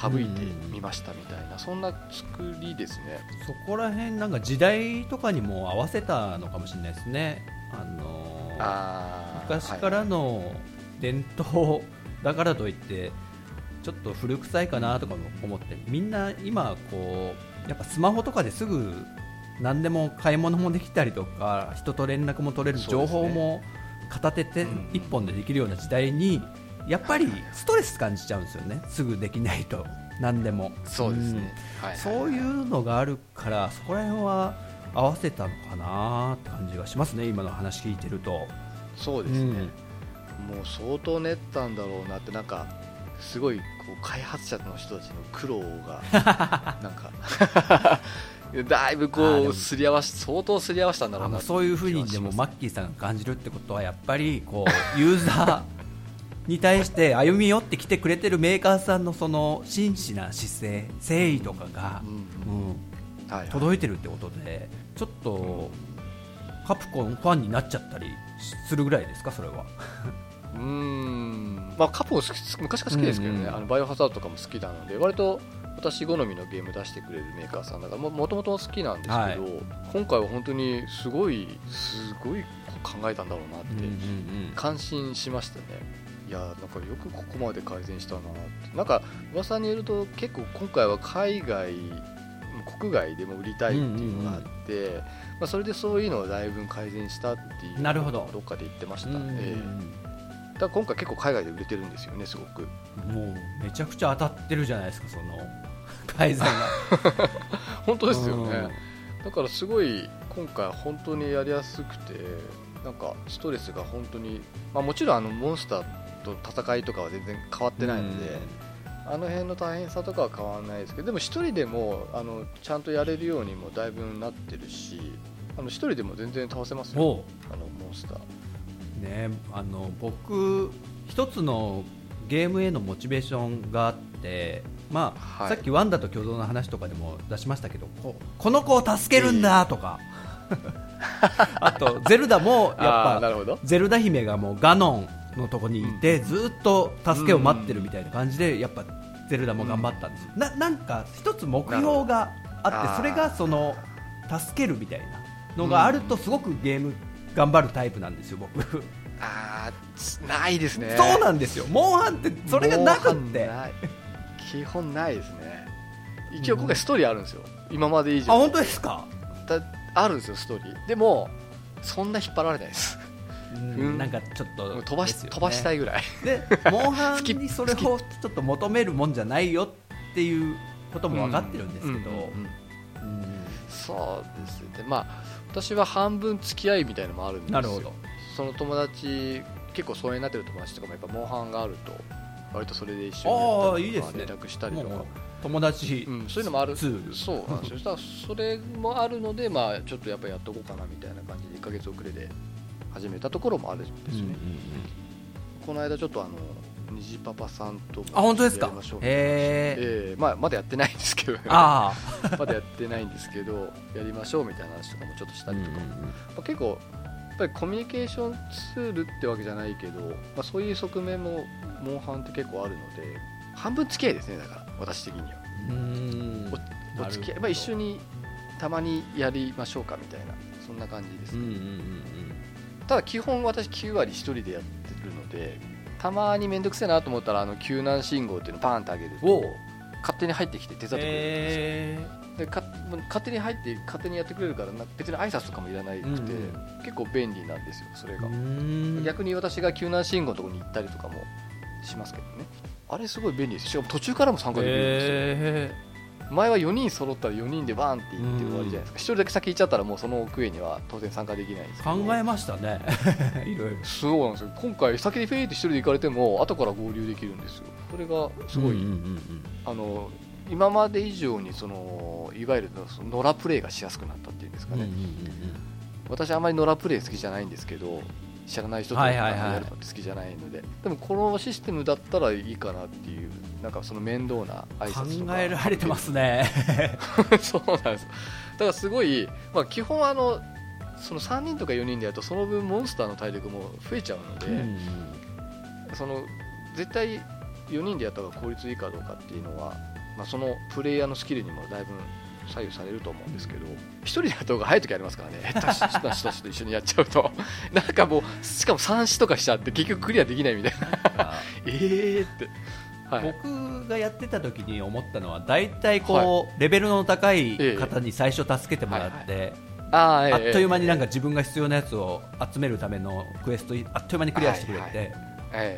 省いてみましたみたいなそんな作りですね。そこら辺なんか時代とかにも合わせたのかもしれないですね。あのーあー昔からの伝統だからといってちょっと古臭いかなとかも思ってみんな今こうやっぱスマホとかですぐ何でも買い物もできたりとか人と連絡も取れる情報も片手でうん一本でできるような時代にやっぱりストレス感じちゃうんですよね。すぐできないと。何でも。そうですね、ん。はいはいはい。そういうのがあるからそこら辺は合わせたのかなって感じがしますね今の話聞いてると。そうですね、もう相当練ったんだろうなってなんかすごいこう開発者の人たちの苦労が <laughs> なんか <laughs> だいぶこうすり合わし相当すり合わせたんだろうなそういうふうにでもマッキーさんが感じるってことはやっぱりこうユーザーに対して歩み寄ってきてくれてるメーカーさんのその真摯な姿勢誠意とかがう、んうん。はいはい。届いてるってことでちょっとカプコンファンになっちゃったりするぐらいですかそれは。<laughs> うーん。まあカポン好き昔から好きですけどね、うんうん。あのバイオハザードとかも好きなので割と私好みのゲーム出してくれるメーカーさんだからももともと好きなんですけど、はい。今回は本当にすごいすごい考えたんだろうなって、感心しましたねいやなんかよくここまで改善したなってなんか噂によると結構今回は海外国外でも売りたいっていうのがあって、まあ、それでそういうのをだいぶ改善したっていうなるほど。どっかで言ってました。うんんで、だから今回結構海外で売れてるんですよねすごく。もうめちゃくちゃ当たってるじゃないですかその改善が本当ですよね、うん。だからすごい今回本当にやりやすくてなんかストレスが本当に、まあ、もちろんあのモンスターと戦いとかは全然変わってないので、あの辺の大変さとかは変わらないですけどでも一人でもあのちゃんとやれるようにもだいぶなってるしあの一人でも全然倒せますよ。あのモンスター。ね、あの僕一つのゲームへのモチベーションがあって、まあはい。さっきワンダと共同の話とかでも出しましたけどここの子を助けるんだとか、<laughs> あとゼルダもあやっぱゼルダ姫がもうガノンのとこにいて、ずっと助けを待ってるみたいな感じでやっぱゼルダも頑張ったんですよ、ななんか一つ目標があってそれがその助けるみたいなのがあるとすごくゲーム頑張るタイプなんですよ僕。あないですね。そうなんですよ。モンハンってそれがなくって。基本ないですね。一応今回ストーリーあるんですよ、今まで以上。あ本当ですか、だあるんですよストーリー。でもそんな引っ張られないです。うんなんかちょっと飛ばし,、飛ばしたいいぐらい。で <laughs> モンハンにそれをちょっと求めるもんじゃないよっていうことも分かってるんですけど、そうですね。まあ私は半分付き合いみたいなのもあるんですよ。なるほど。その友達結構疎遠になってる友達とかもやっぱモンハンがあると割とそれで一緒にやった連絡したりとか。友達、うん、そういうのもある。そうなんですよ。<laughs> それもあるので、まあ、ちょっとやっぱやっとこうかなみたいな感じで1ヶ月遅れで始めたところもあるんですね、うんうんうん。この間ちょっとあの虹パパさんともあ本当ですか？えええまあ、まだやってないんですけど、あ <laughs> まだやってないんですけどやりましょうみたいな話とかもちょっとしたあ、りとか、まあ、結構やっぱりコミュニケーションツールってわけじゃないけど、まあ、そういう側面もモンハンって結構あるので半分付き合いですねだから私的には。うん。お付き合い、まあ、一緒にたまにやりましょうかみたいなそんな感じです、うんうんうんうんただ基本私9割1人でやってるのでたまに面倒くせえなと思ったらあの救難信号っていうのをパーンと上げると勝手に入ってきて手伝ってくれるんですよ、でか勝手に入って勝手にやってくれるからな別に挨拶とかもいらないくて、うん結構便利なんですよそれが、逆逆に私が救難信号のところに行ったりとかもしますけどね。あれすごい便利です。しかも途中からも参加できるんですよ、え前は4人揃ったら4人でバーンって行って終わりじゃないですか、1人だけ先行っちゃったらもうその奥へには当然参加できないんですけど。考えましたね。<laughs> いろいろ。そうなんですよ今回先にフェイって1人で行かれても後から合流できるんですよ。それがすごい、うんうんうんあの今まで以上にそのいわゆる野良プレイがしやすくなったっていうんですかね、うんうんうん私あんまり野良プレイ好きじゃないんですけど知らない人とはいはいはいやるのって好きじゃないので、でもこのシステムだったらいいかなっていうなんかその面倒な挨拶とか。考えられてますね。<laughs> そうなんです。だからすごい、まあ、基本あのその3人とか4人でやるとその分モンスターの体力も増えちゃうので、うんその絶対4人でやった方が効率いいかどうかっていうのは、まあ、そのプレイヤーのスキルにもだいぶ左右されると思うんですけど1人でやった方が早い時ありますからね。下手し下手し人たちと一緒にやっちゃうと。なんかもうしかも3死とかしちゃって結局クリアできないみたいな。<laughs> えーって、はい、僕がやってた時に思ったのは大体こう、レベルの高い方に最初助けてもらって、あーあっという間になんかか自分が必要なやつを集めるためのクエストあっという間にクリアしてくれて、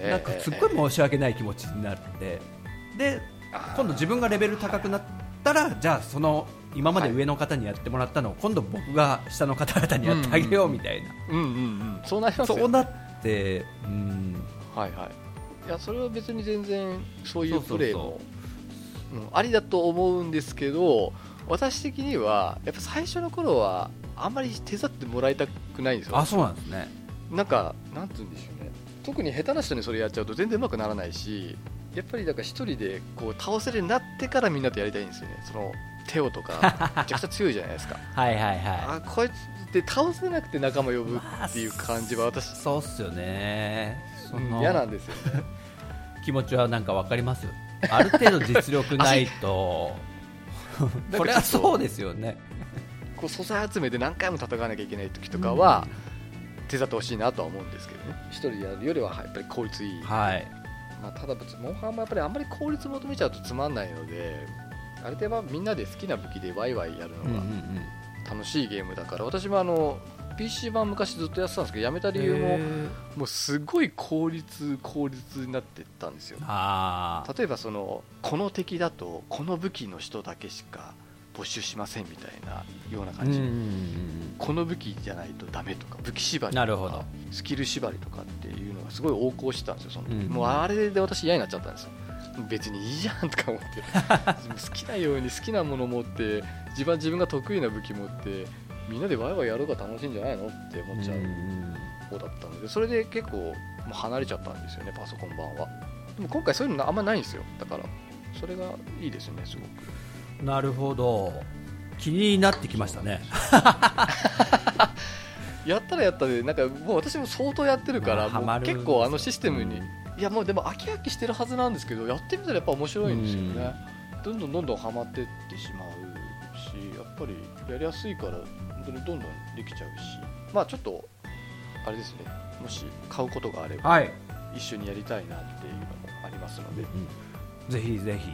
なんかすっごい申し訳ない気持ちになってで今度自分がレベル高くなったらじゃあその今まで上の方にやってもらったのを今度僕が下の方々にやってあげようみたいな、うんうんうんそうなりますよそうなってうん。はいはいいやそれは別に全然そういうプレーもうんありだと思うんですけど私的にはやっぱ最初の頃はあんまり手伝ってもらいたくないんですよ。あそうなんですね。なんかなんて言うんでしょうね。特に下手な人にそれやっちゃうと全然うまくならないしやっぱりだから一人でこう倒せるようになってからみんなとやりたいんですよね。そのテオとか <laughs> めちゃくちゃ強いじゃないですか。はいはいはあこいつで倒せなくて仲間呼ぶっていう感じは私。いそうっすよねその嫌なんですよ。ね <laughs> 気持ちはなんかわかります？ある程度実力ないと。<laughs> それはそうですよね。こう素材集めて何回も戦わなきゃいけない時とかは、手伝ってほしいなとは思うんですけどね。一人でやるよりはやっぱり効率いい、はい。まあ、ただ別にモンハンもやっぱりあんまり効率求めちゃうとつまんないのである程度はみんなで好きな武器でワイワイやるのが楽しいゲームだから、私もあの PC 版昔ずっとやってたんですけどやめた理由ももうすごい効率効率になってったんですよ。例えばそのこの敵だとこの武器の人だけしか没収しませんみたいなような感じ、この武器じゃないとダメとか武器縛りとかなるほど。スキル縛りとかっていうのがすごい横行してたんですよその。時、うん。もうあれで私嫌になっちゃったんですよ。別にいいじゃんとか思って。<laughs> 好きなように好きなもの持って自分は自分が得意な武器持ってみんなでワイワイやる方が楽しいんじゃないのって思っちゃう方だったのでそれで結構もう離れちゃったんですよねパソコン版は。でも今回そういうのあんまないんですよ。だからそれがいいですねすごく。なるほど。気になってきましたね。<laughs> やったらやったでなんかもう私も相当やってるから、結構あのシステムに、うんいやもうでも飽き飽きしてるはずなんですけどやってみたらやっぱ面白いんですよね、どんどんどんどんハマってってしまうしやっぱりやりやすいから本当にどんどんできちゃうしまあちょっとあれですねもし買うことがあればはい、一緒にやりたいなっていうのもありますので、ぜひぜひ。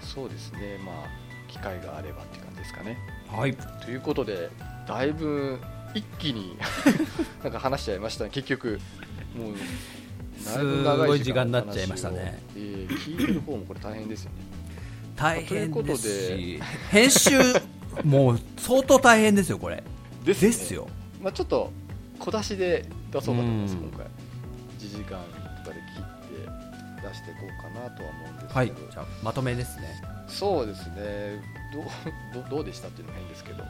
そうですねまあ機会があればって感じですかね。はい。ということでだいぶ一気に <laughs> なんか話しちゃいましたね。結局もうだいぶ長すごい時間になっちゃいましたね。えー聞いてる方もこれ大変ですよね。大変ということで。すでし編集もう相当大変ですよこれでですよ。まあ、ちょっと小出しで出そうかと思います、うん。今回。1時間とかで切って出していこうかなとは思うんですけど、はい。じゃあまとめですね。そうですね。どうどどうでしたっていうのが変ですけど。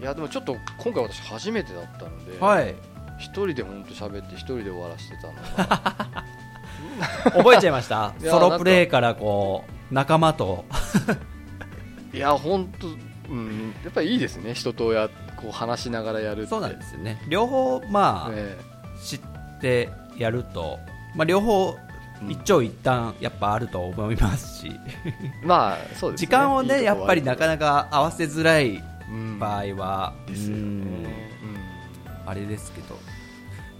いやでもちょっと今回私初めてだったので、はい。一人で本当喋って一人で終わらせてたのが。<laughs> 覚えちゃいました？ソロプレイからこう仲間と。いや本当うんやっぱりいいですね。人とやこう話しながらやるって。そうなんですよね。両方まあ、ね知ってやると、まあ、両方うん。一長一短やっぱあると思いますし、<laughs> まあそうですね。時間をねやっぱりなかなか合わせづらいうん。場合は、ですよね。うん。うん。あれですけど。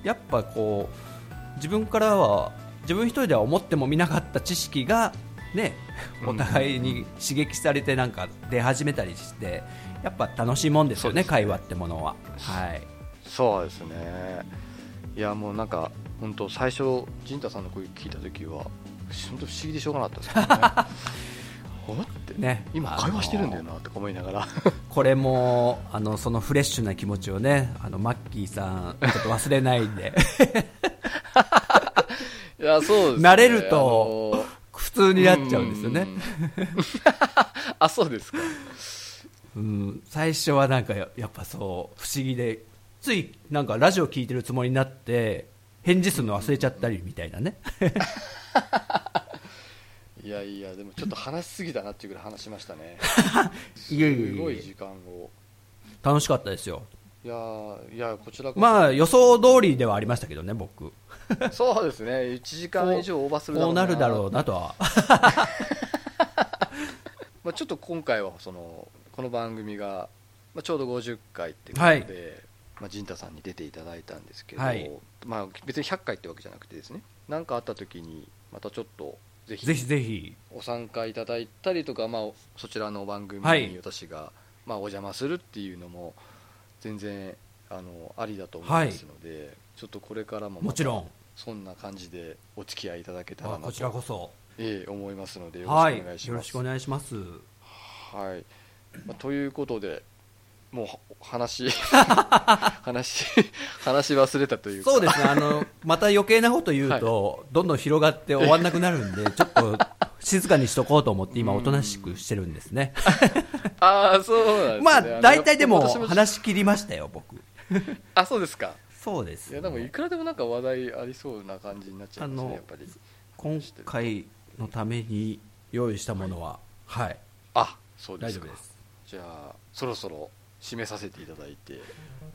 やっぱこう自分からは自分一人では思ってもみなかった知識がねお互いに刺激されてなんか出始めたりしてやっぱ楽しいもんですよね会話ってものは。はい。そうですね。いやもうなんか本当最初陣太さんの声聞いた時は本当不思議でしょうがなかったですね。<laughs> おってね。今会話してるんだよなとか思いながら。これもあのそのフレッシュな気持ちをねあのマッキーさんちょっと忘れないで。<laughs> いやそうです、ね、慣れると普通になっちゃうんですよね。うん。<laughs> あそうですかうん最初はなんかややっぱそう不思議でついなんかラジオ聞いてるつもりになって返事するの忘れちゃったりみたいなね。<laughs> いやいやでもちょっと話しすぎたなっていうぐらい話しましたね。<laughs> すごい時間を。楽しかったですよ。いやーいやこちらまあ予想通りではありましたけどね僕。<laughs> そうですね。1時間以上オーバーするだろうこうなるだろうなとは。まあ、ちょっと今回はそのこの番組が、まあ、ちょうど50回っていうことで、はい。まあ、陣太さんに出ていただいたんですけど、はい。まあ、別に100回ってわけじゃなくてですね何かあった時にまたちょっとぜひぜひぜひ。お参加いただいたりとか、まあ、そちらの番組はい。に私が、まあ、お邪魔するっていうのも全然あのありだと思いますので、ちょっとこれからももちろん。そんな感じでお付き合いいただけたらなとあこちらこそ。ええ思いますのでよろはいしくお願いします。よろしくお願いします。はい、まあ、ということでもうは話 <laughs> 話話し忘れたというか。そうですね。あのまた余計なこと言うと、どんどん広がって終わんなくなるんでちょっと静かにしとこうと思って今おとなしくしてるんですね。ああそうなんですね。まあの大体でも私話し切りましたよ僕。あそうですか。そうです。いやでもいくらでもなんか話題ありそうな感じになっちゃいますねやっぱり。今回のために用意したものははい。あそうですか。大丈夫ですじゃあそろそろ締めさせていただいて。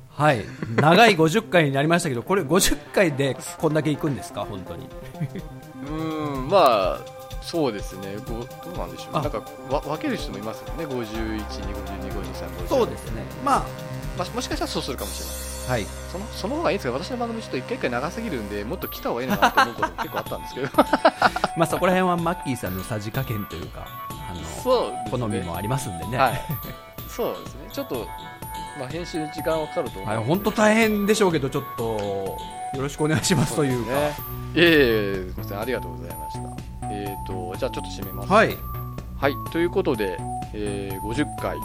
はい。長い50回になりましたけどこれ50回でこんだけいくんですか？本当に。うーんまあそうですね。どうなんでしょうあ。なんかわ分ける人もいますよね。51、2、52、52、53、そうですね。ままあ、もしかしたらそうするかもしれない。あはい。そのその方がいいんですが私の番組ちょっと一回一回長すぎるんでもっと来た方がいいのかなと思うことも結構あったんですけど。<laughs> まあそこら辺はマッキーさんのさじ加減というかあのね。好みもありますんでね。はい。そうですね。ちょっと、まあ、編集に時間はかかると思う。はい、本当大変でしょうけど、ちょっとよろしくお願いしますというか、えいえすみません。ありがとうございました。えっ、とじゃあちょっと締めます。はい、はい、ということで、えー50回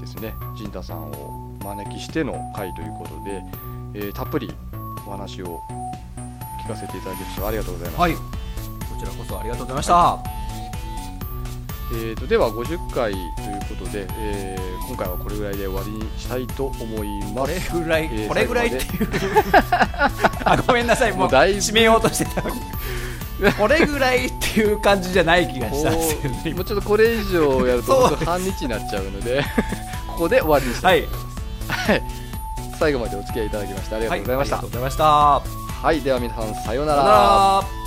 ですね、陣太さんを招きしての回ということで、えーたっぷりお話を聞かせていただきましてありがとうございます。はい、こちらこそありがとうございました。えー、とでは50回ということで、えー今回はこれぐらいで終わりにしたいと思いまこれす。ぐらい、えーこれぐらいっていう、<laughs> あごめんなさい、もう締めようとしてた <laughs> これぐらいっていう感じじゃない気がこしたんですけどねうもうちょっとこれ以上やると <laughs> 半日になっちゃうのでここで終わりにしたいと思います。はい、最後までお付き合いいただきましてありがとうございました。はありがとうございました。はい、では皆さんさような。ら。